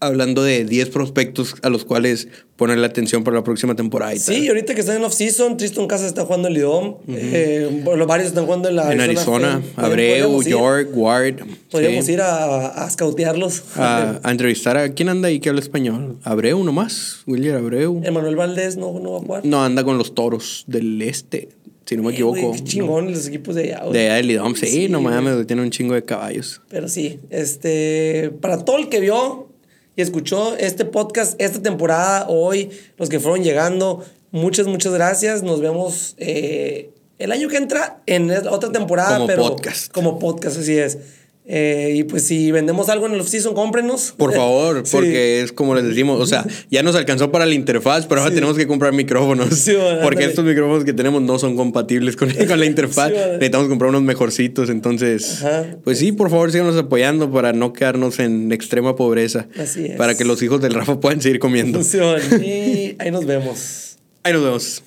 hablando de 10 prospectos a los cuales poner la atención para la próxima temporada. Y sí, ahorita que están en off-season, Tristan Casa está jugando en Lidom. Eh, bueno, varios están jugando en la En Arizona, Abreu, York, Ward. Podríamos ir a, a scoutearlos. <laughs> A, entrevistar a quién anda ahí que habla español. Abreu nomás, William Abreu. Emanuel Valdés no, no va a jugar. No, anda con los toros del este si no me equivoco. qué chingón los equipos de allá, De allá de Lidom, sí, no mames, tiene un chingo de caballos. Pero sí, este, para todo el que vio y escuchó este podcast esta temporada, hoy, los que fueron llegando, muchas, muchas gracias. Nos vemos eh, el año que entra en otra temporada, como pero podcast. como podcast, así es. Eh, y pues si vendemos algo en el off-season, cómprenos. Por <laughs> favor, porque es como les decimos, o sea, ya nos alcanzó para la interfaz, pero ahora tenemos que comprar micrófonos. <laughs> porque estos micrófonos que tenemos no son compatibles con, <laughs> con la interfaz. Necesitamos comprar unos mejorcitos. Entonces, pues sí, por favor, síganos apoyando para no quedarnos en extrema pobreza. Así es. Para que los hijos del Rafa puedan seguir comiendo. y ahí nos vemos. Ahí nos vemos.